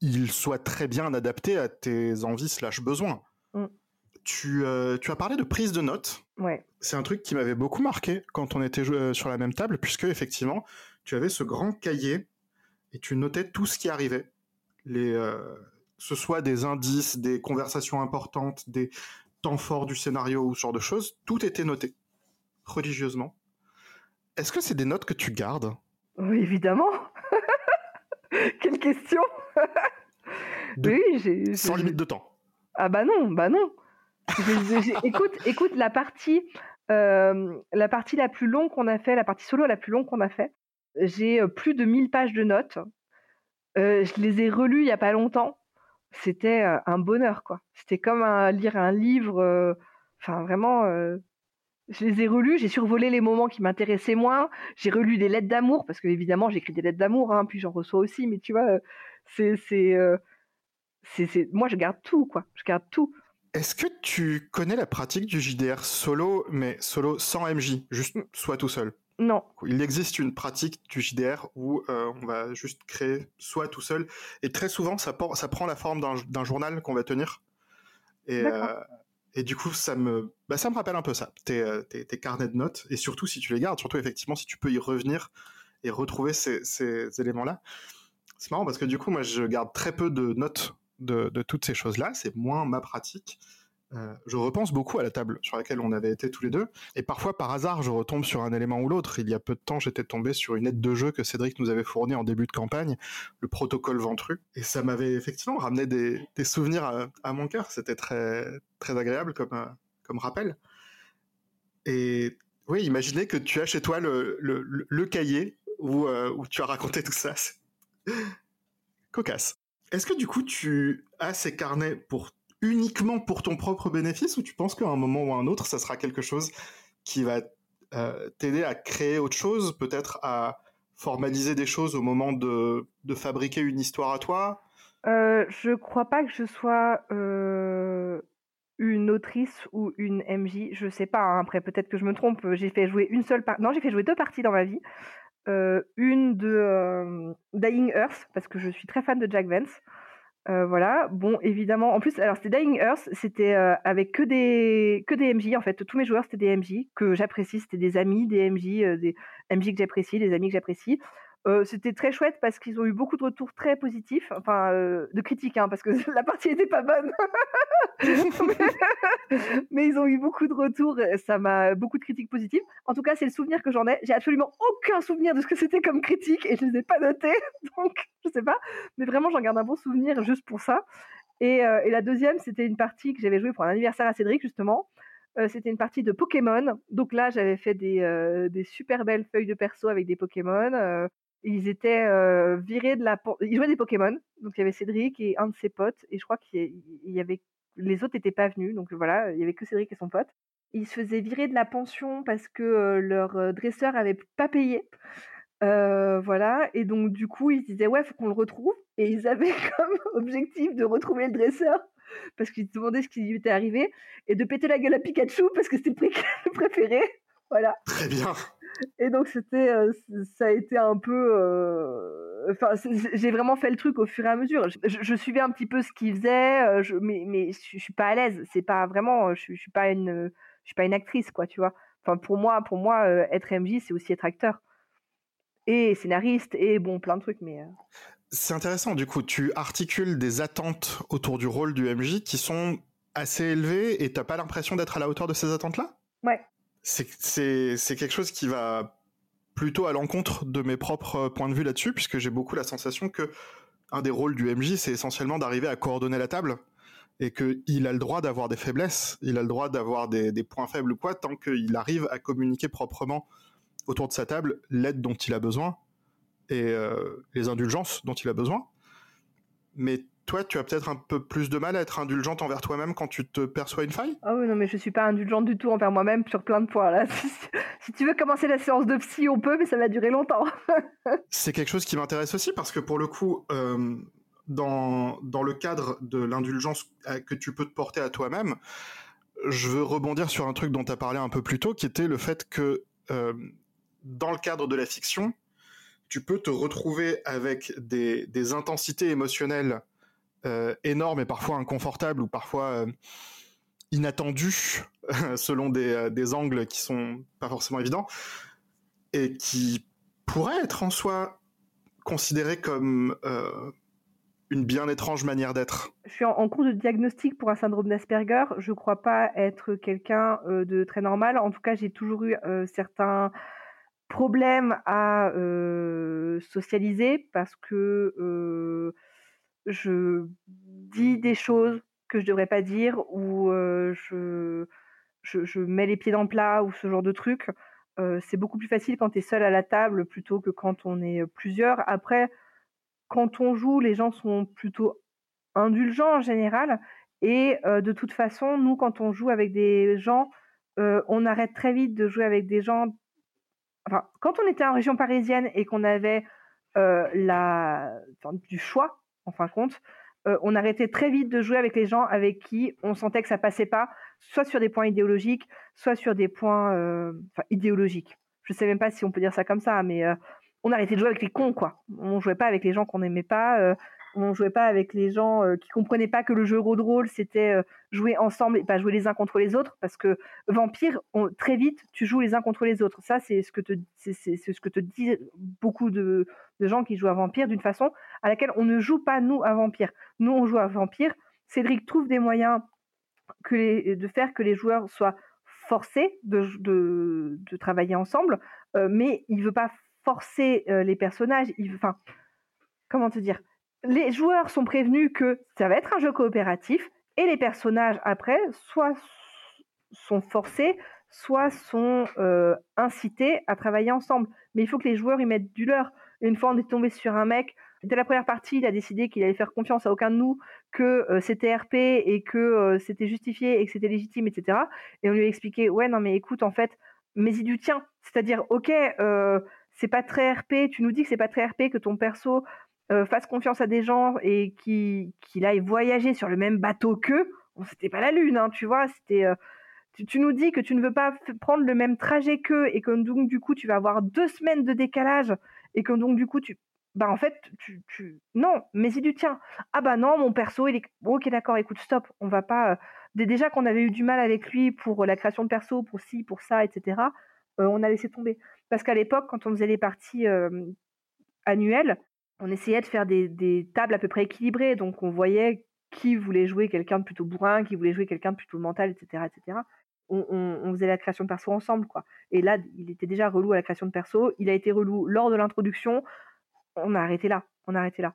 il soit très bien adapté à tes envies slash besoins. Mm. Tu, euh, tu as parlé de prise de notes. Ouais. C'est un truc qui m'avait beaucoup marqué quand on était euh, sur la même table, puisque effectivement, tu avais ce grand cahier et tu notais tout ce qui arrivait. Les, ce soit des indices, des conversations importantes, des temps forts du scénario ou ce genre de choses, tout était noté religieusement. Est-ce que c'est des notes que tu gardes? Oui, évidemment. Quelle question Oui, j'ai. Sans limite de temps. Ah bah non, bah non. écoute, écoute, la partie, euh, la partie la plus longue qu'on a fait, la partie solo la plus longue qu'on a fait, j'ai euh, plus de 1000 pages de notes. je les ai relus il y a pas longtemps. C'était, un bonheur, quoi. C'était comme lire un livre, enfin vraiment, je les ai relus, j'ai survolé les moments qui m'intéressaient moins, j'ai relu des lettres d'amour parce qu'évidemment j'écris des lettres d'amour, hein, puis j'en reçois aussi, mais tu vois, c'est c'est, c'est moi je garde tout, quoi. Je garde tout. Est-ce que tu connais la pratique du JDR solo, mais solo sans MJ, juste soit tout seul? Non. Il existe une pratique du JDR où euh, on va juste créer soit tout seul, et très souvent ça, ça prend la forme d'un journal qu'on va tenir. Et, euh, et du coup, ça me, bah, ça me rappelle un peu ça, tes, euh, tes, tes, carnets de notes, et surtout si tu les gardes, surtout effectivement si tu peux y revenir et retrouver ces, ces éléments-là. C'est marrant parce que du coup, moi, je garde très peu de notes de, toutes ces choses-là, c'est moins ma pratique. Euh, je repense beaucoup à la table sur laquelle on avait été tous les deux, et parfois par hasard je retombe sur un élément ou l'autre. Il y a peu de temps, j'étais tombé sur une aide de jeu que Cédric nous avait fournie en début de campagne, le protocole Ventru, et ça m'avait effectivement ramené des, souvenirs à, mon cœur. C'était très très agréable comme euh, comme rappel. Et oui, imaginez que tu as chez toi le, cahier où, euh, où tu as raconté tout ça. Cocasse. Est-ce que du coup tu as ces carnets pour uniquement pour ton propre bénéfice ou tu penses qu'à un moment ou à un autre ça sera quelque chose qui va euh, t'aider à créer autre chose, peut-être à formaliser des choses au moment de, fabriquer une histoire à toi? Euh, Je crois pas que je sois euh, une autrice ou une MJ, je sais pas. Hein. Après, peut-être que je me trompe. J'ai fait jouer une seule partie. Non, j'ai fait jouer deux parties dans ma vie. Euh, une de Dying Earth, parce que je suis très fan de Jack Vance. Euh, voilà. Bon, évidemment, en plus, alors c'était Dying Earth, c'était avec que des que des MJ en fait. Tous mes joueurs c'était des MJ que j'apprécie, c'était des amis, des MJ, des MJ que j'apprécie, des amis que j'apprécie. C'était très chouette parce qu'ils ont eu beaucoup de retours très positifs, enfin de critiques, hein, parce que la partie était pas bonne. mais, ils ont eu beaucoup de retours, et ça m'a beaucoup de critiques positives. En tout cas, c'est le souvenir que j'en ai. J'ai absolument aucun souvenir de ce que c'était comme critique et je les ai pas notés, donc je sais pas. Mais vraiment, j'en garde un bon souvenir juste pour ça. Et, la deuxième, c'était une partie que j'avais jouée pour un anniversaire à Cédric justement. c'était une partie de Pokémon. Donc là, j'avais fait des, super belles feuilles de perso avec des Pokémon ils étaient virés de la. Ils jouaient des Pokémon. Donc il y avait Cédric et un de ses potes. Et je crois qu'il y avait. Les autres n'étaient pas venus. Donc voilà, il y avait que Cédric et son pote. Ils se faisaient virer de la pension parce que leur dresseur avait pas payé. voilà. Et donc du coup, ils se disaient ouais, faut qu'on le retrouve. Et ils avaient comme objectif de retrouver le dresseur parce qu'ils se demandaient ce qui lui était arrivé et de péter la gueule à Pikachu parce que c'était le préféré. Voilà. Très bien. Et donc c'était, ça a été un peu, enfin j'ai vraiment fait le truc au fur et à mesure. Je, suivais un petit peu ce qu'il faisait, je, mais mais je, suis pas à l'aise. C'est pas vraiment, je, suis pas une, je suis pas une actrice quoi, tu vois. Enfin pour moi, pour moi, être MJ c'est aussi être acteur et scénariste et bon plein de trucs, mais. C'est intéressant. Du coup, tu articules des attentes autour du rôle du MJ qui sont assez élevées et t'as pas l'impression d'être à la hauteur de ces attentes-là? Ouais c'est quelque chose qui va plutôt à l'encontre de mes propres points de vue là-dessus, puisque j'ai beaucoup la sensation que un des rôles du MJ, c'est essentiellement d'arriver à coordonner la table et qu'il a le droit d'avoir des faiblesses, il a le droit d'avoir des, points faibles ou quoi, tant qu'il arrive à communiquer proprement autour de sa table l'aide dont il a besoin et euh, les indulgences dont il a besoin. Mais toi, tu as peut-être un peu plus de mal à être indulgente envers toi-même quand tu te perçois une faille Ah oui, non, mais je suis pas indulgente du tout envers moi-même sur plein de points. Là. si tu veux commencer la séance de psy, on peut, mais ça va durer longtemps. c'est quelque chose qui m'intéresse aussi parce que pour le coup, euh, dans, dans le cadre de l'indulgence euh, que tu peux te porter à toi-même, je veux rebondir sur un truc dont tu as parlé un peu plus tôt, qui était le fait que euh, dans le cadre de la fiction, tu peux te retrouver avec des, des intensités émotionnelles énorme et parfois inconfortable ou parfois euh, inattendu selon euh, des, angles qui sont pas forcément évidents et qui pourraient être en soi considérés comme une bien étrange manière d'être. Je suis en, cours de diagnostic pour un syndrome d'Asperger. Je ne crois pas être quelqu'un de très normal. En tout cas, j'ai toujours eu certains problèmes à socialiser parce que je dis des choses que je devrais pas dire ou je, je, mets les pieds dans le plat ou ce genre de truc. c'est beaucoup plus facile quand tu es seul à la table plutôt que quand on est plusieurs. Après, quand on joue, les gens sont plutôt indulgents en général et de toute façon, nous, quand on joue avec des gens, on arrête très vite de jouer avec des gens enfin, quand on était en région parisienne et qu'on avait la du choix, en fin de compte, on arrêtait très vite de jouer avec les gens avec qui on sentait que ça passait pas, soit sur des points idéologiques, soit sur des points idéologiques. Je sais même pas si on peut dire ça comme ça, mais on arrêtait de jouer avec les cons, quoi. On jouait pas avec les gens qu'on n'aimait pas on jouait pas avec les gens euh, qui comprenaient pas que le jeu de rôle c'était euh, jouer ensemble et pas jouer les uns contre les autres parce que vampire très vite tu joues les uns contre les autres. Ça c'est ce que te c'est ce que te disent beaucoup de, gens qui jouent à vampire d'une façon à laquelle on ne joue pas nous à vampire nous on joue à vampire Cédric trouve des moyens que de faire que les joueurs soient forcés de, de, travailler ensemble euh, mais il veut pas forcer les personnages. Enfin comment te dire? Les joueurs sont prévenus que ça va être un jeu coopératif et les personnages après soit sont forcés, soit sont euh, incités à travailler ensemble. Mais il faut que les joueurs y mettent du leur. Une fois, on est tombé sur un mec. Dès la première partie, il a décidé qu'il allait faire confiance à aucun de nous, que euh, c'était RP et que euh, c'était justifié et que c'était légitime, etc. Et on lui a expliqué, ouais, non, mais écoute, en fait, mais il du tien. C'est-à-dire, ok, c'est pas très RP, tu nous dis que c'est pas très RP, que ton perso euh, fasse confiance à des gens et qu'il qui aille voyager sur le même bateau qu'eux, bon, c'était pas la lune, hein, tu vois, c'était... Euh, tu, nous dis que tu ne veux pas prendre le même trajet qu'eux et que donc du coup tu vas avoir deux semaines de décalage et que donc du coup tu... Bah en fait, tu... tu... Non, mais c'est du tien. Ah bah non, mon perso, il est... ok d'accord, écoute, stop, on va pas... Euh, déjà qu'on avait eu du mal avec lui pour la création de perso, pour ci, pour ça, etc., on a laissé tomber. Parce qu'à l'époque, quand on faisait les parties annuelles, on essayait de faire des, tables à peu près équilibrées. Donc, on voyait qui voulait jouer quelqu'un de plutôt bourrin, qui voulait jouer quelqu'un de plutôt mental, etc. etc. On, faisait la création de perso ensemble, quoi. Et là, il était déjà relou à la création de perso. Il a été relou lors de l'introduction. On a arrêté là. On a arrêté là.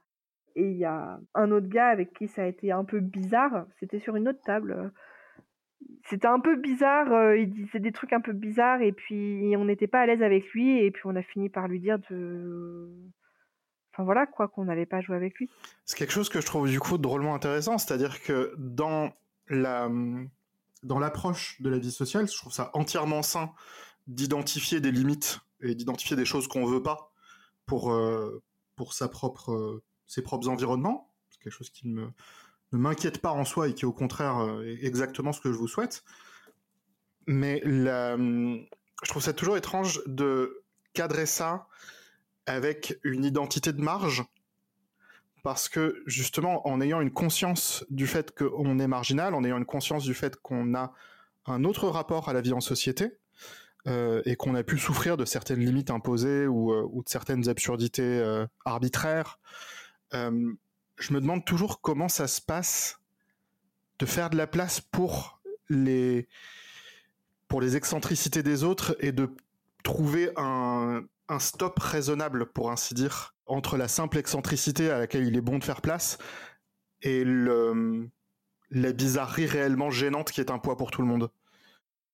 Et il y a un autre gars avec qui ça a été un peu bizarre. C'était sur une autre table. C'était un peu bizarre. Euh, il disait des trucs un peu bizarres. Et puis, on n'était pas à l'aise avec lui. Et puis, on a fini par lui dire de voilà quoi, qu'on n'allait pas jouer avec lui. C'est quelque chose que je trouve du coup drôlement intéressant, c'est-à-dire que dans la dans l'approche de la vie sociale, je trouve ça entièrement sain d'identifier des limites et d'identifier des choses qu'on veut pas pour euh, pour sa propre ses propres environnements. C'est quelque chose qui me ne m'inquiète pas en soi et qui au contraire euh, est exactement ce que je vous souhaite. Mais je trouve ça toujours étrange de cadrer ça avec une identité de marge parce que justement en ayant une conscience du fait qu'on est marginal, en ayant une conscience du fait qu'on a un autre rapport à la vie en société euh, et qu'on a pu souffrir de certaines limites imposées ou, euh, de certaines absurdités euh, arbitraires, je me demande toujours comment ça se passe de faire de la place pour les pour les excentricités des autres et de trouver un, un stop raisonnable, pour ainsi dire, entre la simple excentricité à laquelle il est bon de faire place et le, la bizarrerie réellement gênante qui est un poids pour tout le monde.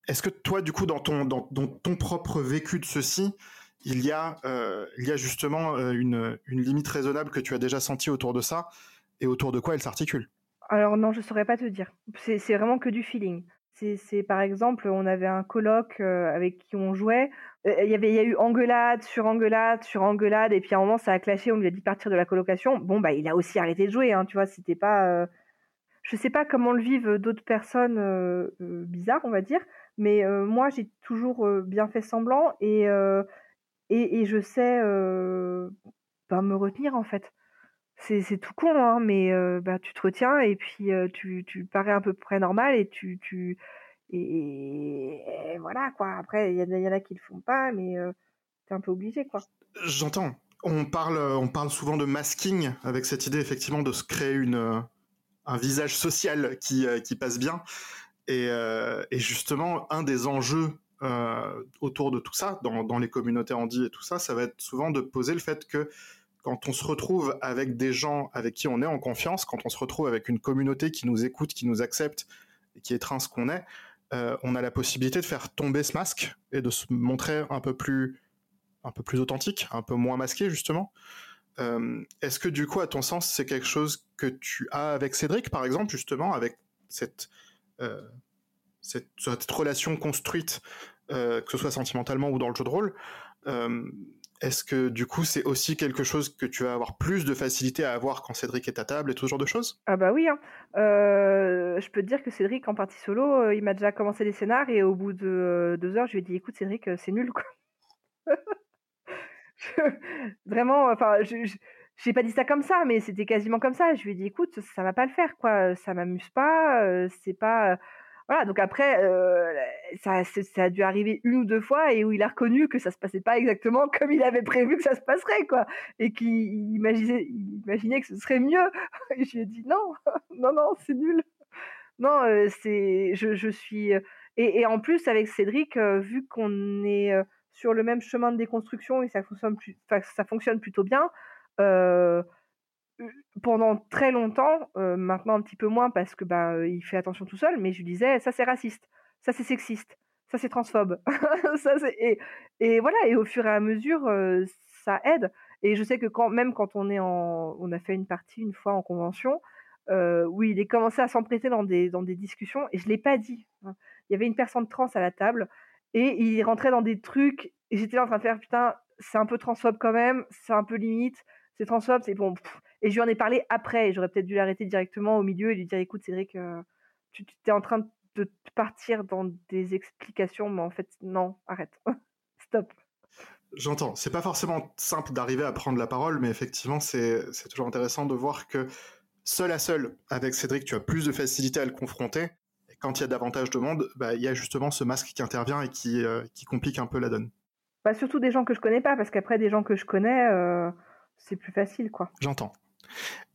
Est-ce que toi, du coup, dans ton, dans, ton propre vécu de ceci, il y a, euh, il y a justement euh, une, une limite raisonnable que tu as déjà sentie autour de ça et autour de quoi elle s'articule? Alors non, je saurais pas te dire. C'est vraiment que du feeling. C'est par exemple, on avait un colloque euh, avec qui on jouait. Euh, il y avait, a eu engueulade sur engueulade sur engueulade, et puis à un moment ça a clashé. On lui a dit de partir de la colocation. Bon bah il a aussi arrêté de jouer, hein, tu vois. C'était pas. Euh, je sais pas comment le vivent d'autres personnes bizarres, on va dire, mais moi j'ai toujours bien fait semblant et et, je sais pas me retenir en fait. C'est tout con, hein, mais bah, tu te retiens et puis tu, tu parais à peu près normal et tu et, voilà quoi. Après, il y, en a qui le font pas, mais tu es un peu obligé quoi. J'entends. On parle, on parle souvent de masking avec cette idée effectivement de se créer une, un visage social qui, qui passe bien. Et, justement, un des enjeux autour de tout ça, dans, dans les communautés handi et tout ça, ça va être souvent de poser le fait que quand on se retrouve avec des gens avec qui on est en confiance, quand on se retrouve avec une communauté qui nous écoute, qui nous accepte et qui étreint ce qu'on est, euh, on a la possibilité de faire tomber ce masque et de se montrer un peu plus, un peu plus authentique, un peu moins masqué justement. Est-ce que du coup, à ton sens, c'est quelque chose que tu as avec Cédric, par exemple, justement, avec cette, cette, cette relation construite, que ce soit sentimentalement ou dans le jeu de rôle est-ce que du coup c'est aussi quelque chose que tu vas avoir plus de facilité à avoir quand Cédric est à table et tout ce genre de choses? Ah bah oui, hein. euh, je peux te dire que Cédric en partie solo, euh, il m'a déjà commencé les scénars et au bout de euh, deux heures, je lui ai dit écoute Cédric, c'est nul quoi. Vraiment, enfin, je, j'ai pas dit ça comme ça, mais c'était quasiment comme ça. Je lui ai dit écoute, ça va pas le faire quoi, ça m'amuse pas, c'est pas voilà, donc après, ça, a dû arriver une ou deux fois et où il a reconnu que ça se passait pas exactement comme il avait prévu que ça se passerait, quoi. Et qu'il imaginait, que ce serait mieux. Et je lui ai dit non, non, non, c'est nul. Non, c'est, je, je suis. Et, en plus, avec Cédric, vu qu'on est sur le même chemin de déconstruction et ça ça fonctionne plutôt bien, pendant très longtemps, euh, maintenant un petit peu moins parce que bah, il fait attention tout seul, mais je lui disais ça c'est raciste, ça c'est sexiste, ça c'est transphobe, et, voilà et au fur et à mesure euh, ça aide et je sais que quand même quand on est en on a fait une partie une fois en convention euh, où il est commencé à s'emprêter dans des dans des discussions et je l'ai pas dit. Hein. Il y avait une personne trans à la table et il rentrait dans des trucs et j'étais en train de faire putain c'est un peu transphobe quand même, c'est un peu limite, c'est transphobe, c'est bon. Et je lui en ai parlé après, j'aurais peut-être dû l'arrêter directement au milieu et lui dire écoute, Cédric, euh, tu, tu es en train de partir dans des explications, mais en fait, non, arrête. Stop. J'entends. C'est pas forcément simple d'arriver à prendre la parole, mais effectivement, c'est toujours intéressant de voir que seul à seul, avec Cédric, tu as plus de facilité à le confronter. Et quand il y a davantage de monde, bah, il y a justement ce masque qui intervient et qui, euh, qui complique un peu la donne. Bah, surtout des gens que je connais pas, parce qu'après, des gens que je connais, euh, c'est plus facile, quoi. J'entends.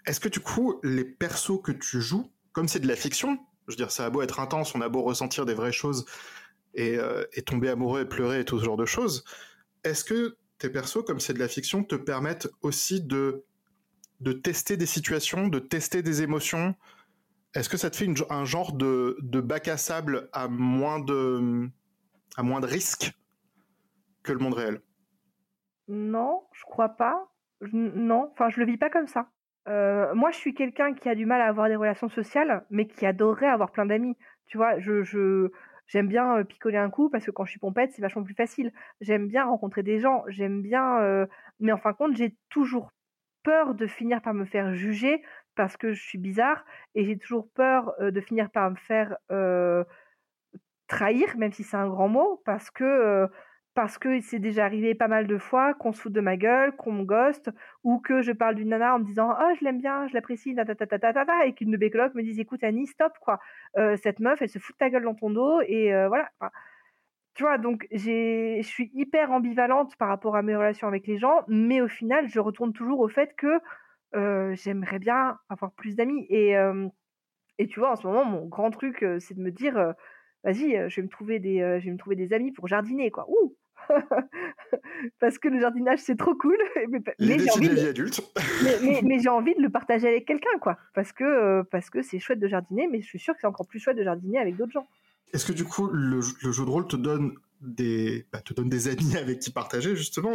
Est-ce que du coup, les persos que tu joues, comme c'est de la fiction, je veux dire, ça a beau être intense, on a beau ressentir des vraies choses et, euh, tomber amoureux et pleurer et tout ce genre de choses, est-ce que tes persos, comme c'est de la fiction, te permettent aussi de, de tester des situations, de tester des émotions? Est-ce que ça te fait un genre de, de bac à sable à moins de, à moins de risques que le monde réel? Non, je crois pas. non, enfin, je le vis pas comme ça. Euh, moi, je suis quelqu'un qui a du mal à avoir des relations sociales, mais qui adorerait avoir plein d'amis. Tu vois, je, j'aime bien euh, picoler un coup parce que quand je suis pompette, c'est vachement plus facile. J'aime bien rencontrer des gens, j'aime bien, euh, mais en fin de compte, j'ai toujours peur de finir par me faire juger parce que je suis bizarre et j'ai toujours peur de finir par me faire trahir, même si c'est un grand mot, parce que parce que c'est déjà arrivé pas mal de fois qu'on se fout de ma gueule, qu'on me ghost, ou que je parle d'une nana en me disant oh je l'aime bien, je l'apprécie, et qu'une de mes colocs me dise écoute Annie stop quoi, euh, cette meuf elle se fout de ta gueule dans ton dos et euh, voilà. tu vois donc j'ai, je suis hyper ambivalente par rapport à mes relations avec les gens, mais au final je retourne toujours au fait que euh, j'aimerais bien avoir plus d'amis et et tu vois en ce moment mon grand truc c'est de me dire vas-y, je vais me trouver des, je vais me trouver des amis pour jardiner, quoi. Ouh parce que le jardinage c'est trop cool. mais, j'ai envie, de... envie de le partager avec quelqu'un, quoi. Parce que parce que c'est chouette de jardiner, mais je suis sûre que c'est encore plus chouette de jardiner avec d'autres gens. Est-ce que du coup le, jeu de rôle te donne des bah, te donne des amis avec qui partager justement?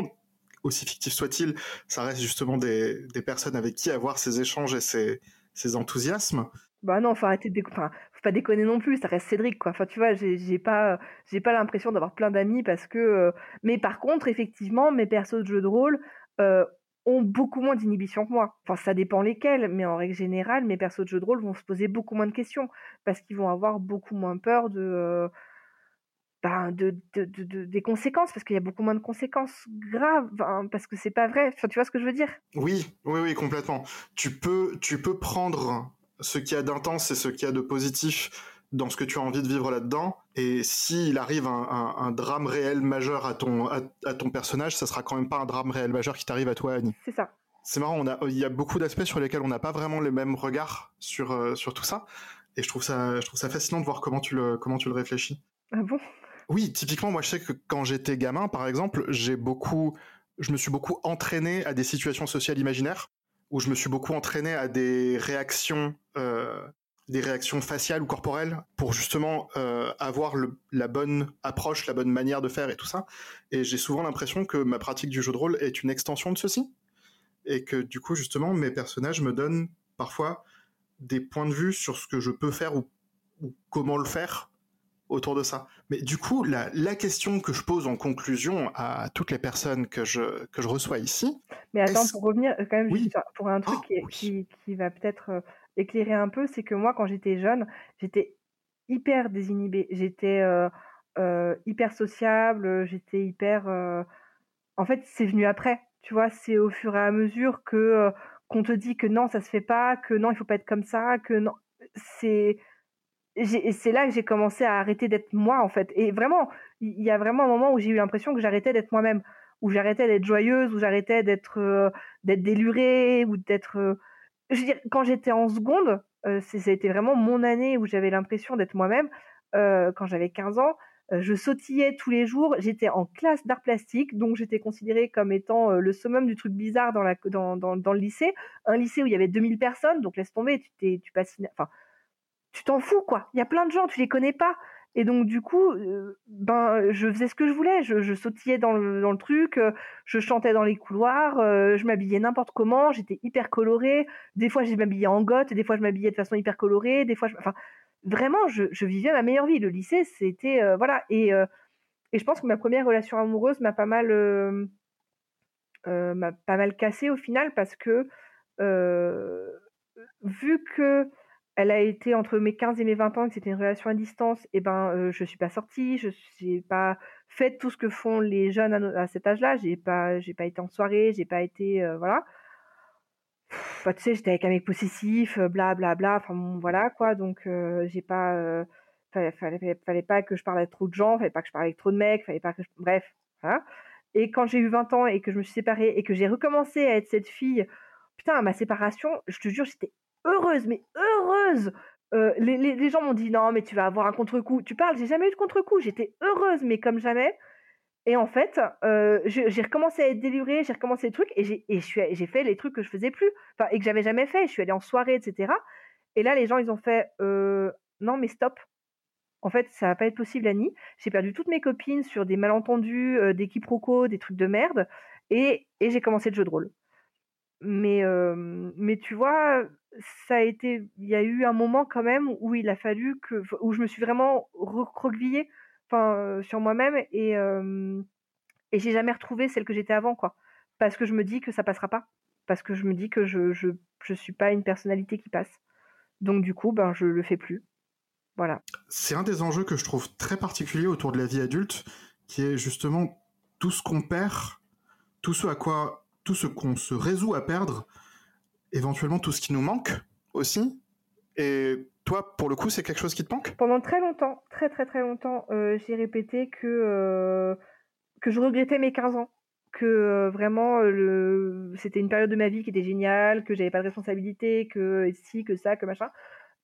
Aussi fictif soit-il, ça reste justement des, des, personnes avec qui avoir ces échanges et ces, ces enthousiasmes. Bah non, faut arrêter de faut pas déconner non plus, ça reste Cédric quoi. Enfin tu vois, j'ai pas j'ai pas l'impression d'avoir plein d'amis parce que euh, mais par contre effectivement mes persos de jeux de rôle euh, ont beaucoup moins d'inhibition que moi. Enfin ça dépend lesquels, mais en règle générale mes persos de jeux de rôle vont se poser beaucoup moins de questions parce qu'ils vont avoir beaucoup moins peur de euh, ben, de, de, de, des conséquences, parce qu'il y a beaucoup moins de conséquences graves, parce que c'est pas vrai. Tu vois ce que je veux dire? Oui, oui, oui, complètement. Tu peux, tu peux prendre ce qu'il y a d'intense et ce qu'il y a de positif dans ce que tu as envie de vivre là-dedans. Et s'il arrive un, drame réel majeur à ton, à, ton personnage, ça sera quand même pas un drame réel majeur qui t'arrive à toi, Annie. C'est ça. C'est marrant, on a, il y a beaucoup d'aspects sur lesquels on n'a pas vraiment les mêmes regards sur, euh, sur tout ça. Et je trouve ça, je trouve ça fascinant de voir comment tu le, comment tu le réfléchis. Ah bon? Oui, typiquement, moi je sais que quand j'étais gamin, par exemple, j'ai beaucoup, je me suis beaucoup entraîné à des situations sociales imaginaires où je me suis beaucoup entraîné à des réactions, des réactions faciales ou corporelles pour justement euh, avoir la bonne approche, la bonne manière de faire et tout ça. Et j'ai souvent l'impression que ma pratique du jeu de rôle est une extension de ceci. et que du coup justement mes personnages me donnent parfois des points de vue sur ce que je peux faire ou, comment le faire autour de ça. Mais du coup, la, question que je pose en conclusion à toutes les personnes que je, que je reçois ici. Mais attends, pour revenir euh, quand même pour un truc oh, qui, qui, va peut-être euh, éclairer un peu, c'est que moi, quand j'étais jeune, j'étais hyper désinhibée. J'étais euh, hyper sociable, j'étais hyper. En fait, c'est venu après. Tu vois, c'est au fur et à mesure que qu'on te dit que non, ça se fait pas, que non, il faut pas être comme ça, que non. C'est c'est là que j'ai commencé à arrêter d'être moi en fait. Et vraiment, il y a vraiment un moment où j'ai eu l'impression que j'arrêtais d'être moi-même, où j'arrêtais d'être joyeuse, où j'arrêtais d'être euh, d'être délurée ou d'être. Euh, quand j'étais en seconde, euh, ça a été vraiment mon année où j'avais l'impression d'être moi-même. quand j'avais 15 ans, je sautillais tous les jours. J'étais en classe d'art plastique, donc j'étais considérée comme étant le summum du truc bizarre dans, le lycée. Un lycée où il y avait 2000 personnes, donc laisse tomber, tu, tu t'en fous, quoi. Il y a plein de gens, tu les connais pas. Et donc, du coup, ben, je faisais ce que je voulais. Je, sautillais dans le, dans le, truc, je chantais dans les couloirs, je m'habillais n'importe comment, j'étais hyper colorée. Des fois, je m'habillais en goth, des fois, je m'habillais de façon hyper colorée, des fois, enfin, vraiment, je, je, vivais ma meilleure vie. Le lycée, c'était euh, voilà. Et, euh, et, je pense que ma première relation amoureuse m'a pas mal euh, m'a pas mal cassé au final parce que vu que elle a été entre mes 15 et mes 20 ans, que c'était une relation à distance, et eh ben je suis pas sortie, je n'ai pas fait tout ce que font les jeunes à, cet âge-là. J'ai pas pas été en soirée, j'ai pas été voilà bah, tu sais, j'étais avec un mec possessif, bla bla bla, enfin voilà quoi, donc j'ai pas, fallait, fallait, pas que je parle avec trop de gens, fallait pas que je parle avec trop de mecs, fallait pas que bref, voilà. Et quand j'ai eu 20 ans et que je me suis séparée et que j'ai recommencé à être cette fille, putain, ma séparation, je te jure, j'étais heureuse, mais heureuse. les, les, gens m'ont dit non, mais tu vas avoir un contre-coup. Tu parles, j'ai jamais eu de contre-coup, j'étais heureuse, mais comme jamais. Et en fait, euh, j'ai recommencé à être délurée, j'ai recommencé les trucs et j'ai fait les trucs que je faisais plus, et que j'avais jamais fait. Je suis allée en soirée, etc. Et là, les gens, ils ont fait euh, non, mais stop. En fait, ça va pas être possible, Annie. J'ai perdu toutes mes copines sur des malentendus, euh, des quiproquos, des trucs de merde, et, et j'ai commencé le jeu de rôle. Mais, mais tu vois, ça a été, il y a eu un moment quand même où il a fallu que, où je me suis vraiment recroquevillée enfin, sur moi-même et, et j'ai jamais retrouvé celle que j'étais avant, quoi. Parce que je me dis que ça passera pas. Parce que je me dis que je, je, je suis pas une personnalité qui passe. Donc du coup, ben, je le fais plus. Voilà. C'est un des enjeux que je trouve très particulier autour de la vie adulte, qui est justement tout ce qu'on perd, tout ce à quoi, tout ce qu'on se résout à perdre, éventuellement tout ce qui nous manque aussi, et toi, pour le coup, c'est quelque chose qui te manque? Pendant très longtemps, très très très longtemps, euh, j'ai répété que, euh, que je regrettais mes 15 ans. Que euh, vraiment, c'était une période de ma vie qui était géniale, que j'avais pas de responsabilité, que si, que ça, que machin.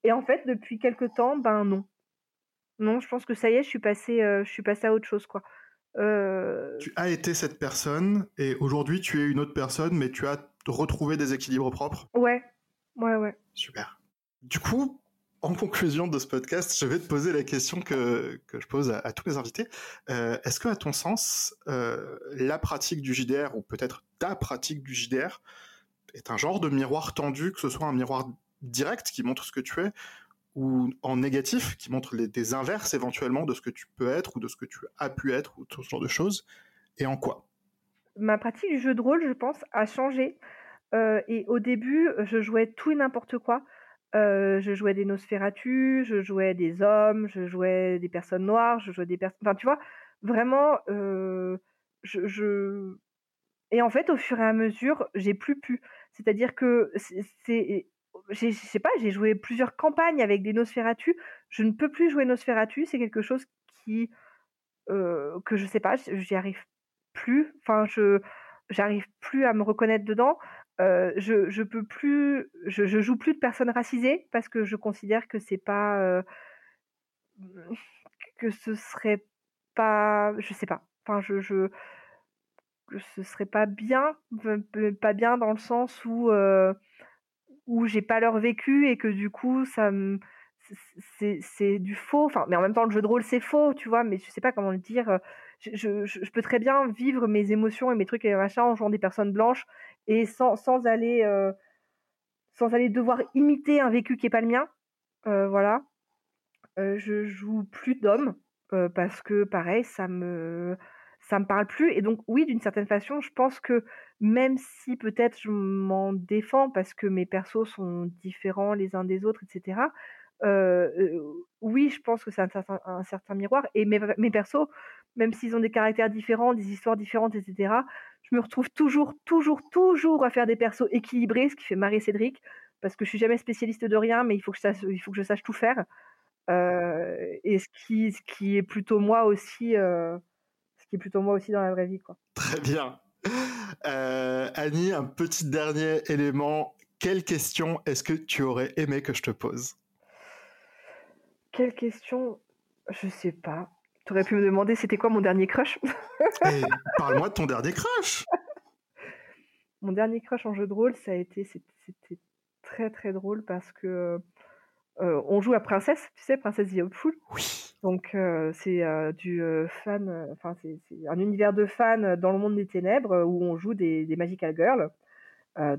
Et en fait, depuis quelques temps, ben non. Non, je pense que ça y est, je suis passée, je suis passée à autre chose, quoi. Tu as été cette personne et aujourd'hui tu es une autre personne, mais tu as retrouvé des équilibres propres. Ouais, ouais, ouais. Super. Du coup, en conclusion de ce podcast, je vais te poser la question que, que je pose à, tous mes invités. Euh, est-ce que, à ton sens, euh, la pratique du JDR, ou peut-être ta pratique du JDR, est un genre de miroir tendu, que ce soit un miroir direct qui montre ce que tu es, ou en négatif, qui montre les, des inverses éventuellement de ce que tu peux être, ou de ce que tu as pu être, ou tout ce genre de choses, et en quoi? Ma pratique du jeu de rôle, je pense, a changé. Euh, et au début, je jouais tout et n'importe quoi je jouais des Nosferatu, je jouais des hommes, je jouais des personnes noires, je jouais des personnes enfin, tu vois? Vraiment, je je et en fait, au fur et à mesure, j'ai plus pu. C'est-à-dire que c'est je sais pas, j'ai joué plusieurs campagnes avec des Nosferatu. Je ne peux plus jouer Nosferatu, c'est quelque chose qui, que je sais pas, j'y arrive plus. Enfin, je j'arrive plus à me reconnaître dedans je, je peux plus, je, je, joue plus de personnes racisées parce que je considère que c'est pas, que ce serait pas, je sais pas. Enfin, je, je, que ce serait pas bien, pas bien dans le sens où, où j'ai pas leur vécu et que du coup ça me c'est du faux enfin mais en même temps le jeu de rôle c'est faux tu vois mais je sais pas comment le dire je, peux très bien vivre mes émotions et mes trucs et machin en jouant des personnes blanches et sans, sans aller sans aller devoir imiter un vécu qui est pas le mien. voilà. je joue plus d'hommes parce que pareil, ça me ça me parle plus. Et donc, oui, d'une certaine façon, je pense que même si peut-être je m'en défends parce que mes persos sont différents les uns des autres, etc., oui, je pense que c'est un certain, miroir. Et mes, mes persos, même s'ils ont des caractères différents, des histoires différentes, etc., je me retrouve toujours, toujours, toujours à faire des persos équilibrés, ce qui fait marrer Cédric, parce que je suis jamais spécialiste de rien, mais il faut que je sache, il faut que je sache tout faire. et ce qui, ce qui est plutôt moi aussi qui est plutôt moi aussi dans la vraie vie. Quoi. Très bien. Euh, Annie, un petit dernier élément. Quelle question est-ce que tu aurais aimé que je te pose? Quelle question? Je sais pas. Tu aurais pu me demander c'était quoi mon dernier crush? Eh, Parle-moi de ton dernier crush Mon dernier crush en jeu de rôle, ça a été c'était très très drôle parce que euh, on joue à Princesse, tu sais, Princesse The Hopeful? Oui. Donc c'est un univers de fans dans le monde des ténèbres où on joue des, Magical Girls.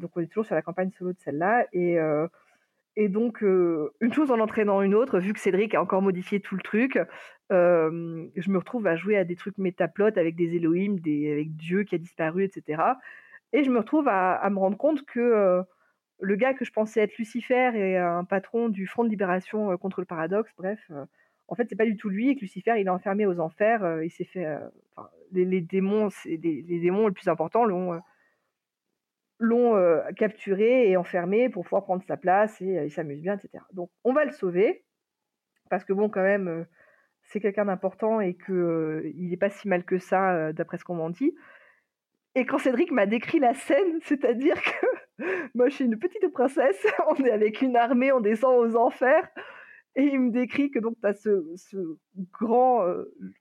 donc on est toujours sur la campagne solo de celle-là et donc une chose en entraînant une autre, vu que Cédric a encore modifié tout le truc, je me retrouve à jouer à des trucs métaplotes avec des Elohim, avec Dieu qui a disparu, etc. Et je me retrouve à, à me rendre compte que le gars que je pensais être Lucifer et un patron du Front de libération contre le paradoxe, bref, en fait, c'est pas du tout lui Lucifer, il est enfermé aux enfers. il s'est fait. les, démons, les, démons les plus importants l'ont l'ont capturé et enfermé pour pouvoir prendre sa place et il s'amuse bien, etc. Donc, on va le sauver parce que bon, quand même, c'est quelqu'un d'important et que il n'est pas si mal que ça, d'après ce qu'on m'en dit. Et quand Cédric m'a décrit la scène, c'est-à-dire que moi, je suis une petite princesse, on est avec une armée, on descend aux enfers. Et il me décrit que donc tu as ce, grand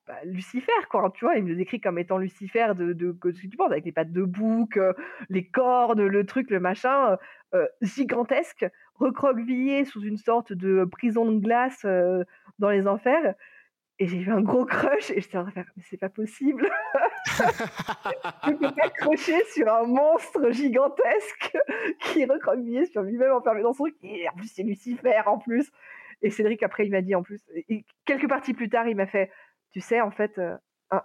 bah, Lucifer, quoi, tu vois, il me le décrit comme étant Lucifer de, de, que tu penses, avec les pattes de bouc, les cornes, le truc, le machin, gigantesque, recroquevillé sous une sorte de prison de glace dans les enfers. Et j'ai eu un gros crush et j'étais en train de faire, mais c'est pas possible. je peux pas crocher sur un monstre gigantesque qui est recroquevillé sur lui-même enfermé dans son truc. Et en plus, c'est Lucifer en plus. Et Cédric, après, il m'a dit en plus, et quelques parties plus tard, il m'a fait, tu sais, en fait, euh,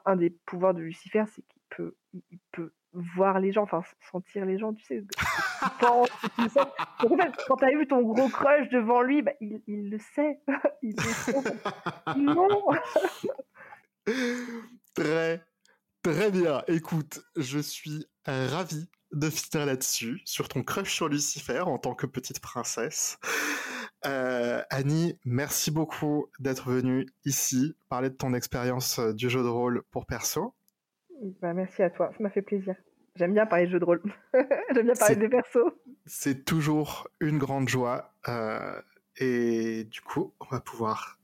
un, des pouvoirs de Lucifer, c'est qu'il peut, il peut voir les gens, enfin sentir les gens, tu sais, pense, en fait, quand t'as vu ton gros crush devant lui, bah, il, il, le sait. il le sait. non Très, très bien. Écoute, je suis ravi de finir là-dessus, sur ton crush sur Lucifer en tant que petite princesse. Euh, Annie, merci beaucoup d'être venue ici parler de ton expérience euh, du jeu de rôle pour perso. Bah, merci à toi, ça m'a fait plaisir. J'aime bien parler de jeux de rôle. J'aime bien parler des persos. C'est toujours une grande joie. Euh, et du coup, on va pouvoir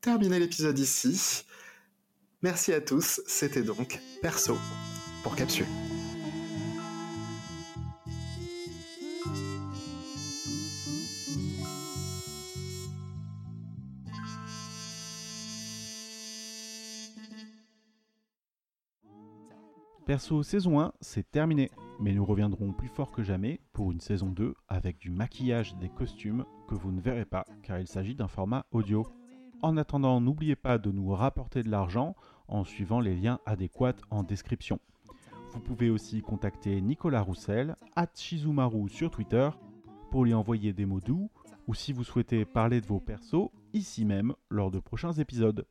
terminer l'épisode ici. Merci à tous. C'était donc Perso pour Capsule. Perso saison 1, c'est terminé, mais nous reviendrons plus fort que jamais pour une saison 2 avec du maquillage des costumes que vous ne verrez pas car il s'agit d'un format audio. En attendant, n'oubliez pas de nous rapporter de l'argent en suivant les liens adéquats en description. Vous pouvez aussi contacter Nicolas Roussel, at Shizumaru sur Twitter, pour lui envoyer des mots doux, ou si vous souhaitez parler de vos persos, ici même, lors de prochains épisodes.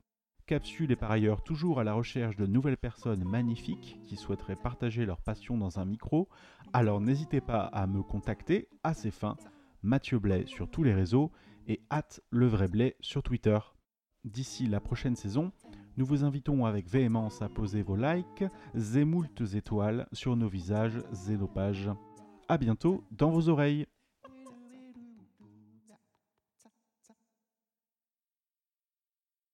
Capsule est par ailleurs toujours à la recherche de nouvelles personnes magnifiques qui souhaiteraient partager leur passion dans un micro, alors n'hésitez pas à me contacter à ces fins, Mathieu Blais sur tous les réseaux et at le vrai Blais sur Twitter. D'ici la prochaine saison, nous vous invitons avec véhémence à poser vos likes, zémoultes étoiles sur nos visages et nos pages. A bientôt dans vos oreilles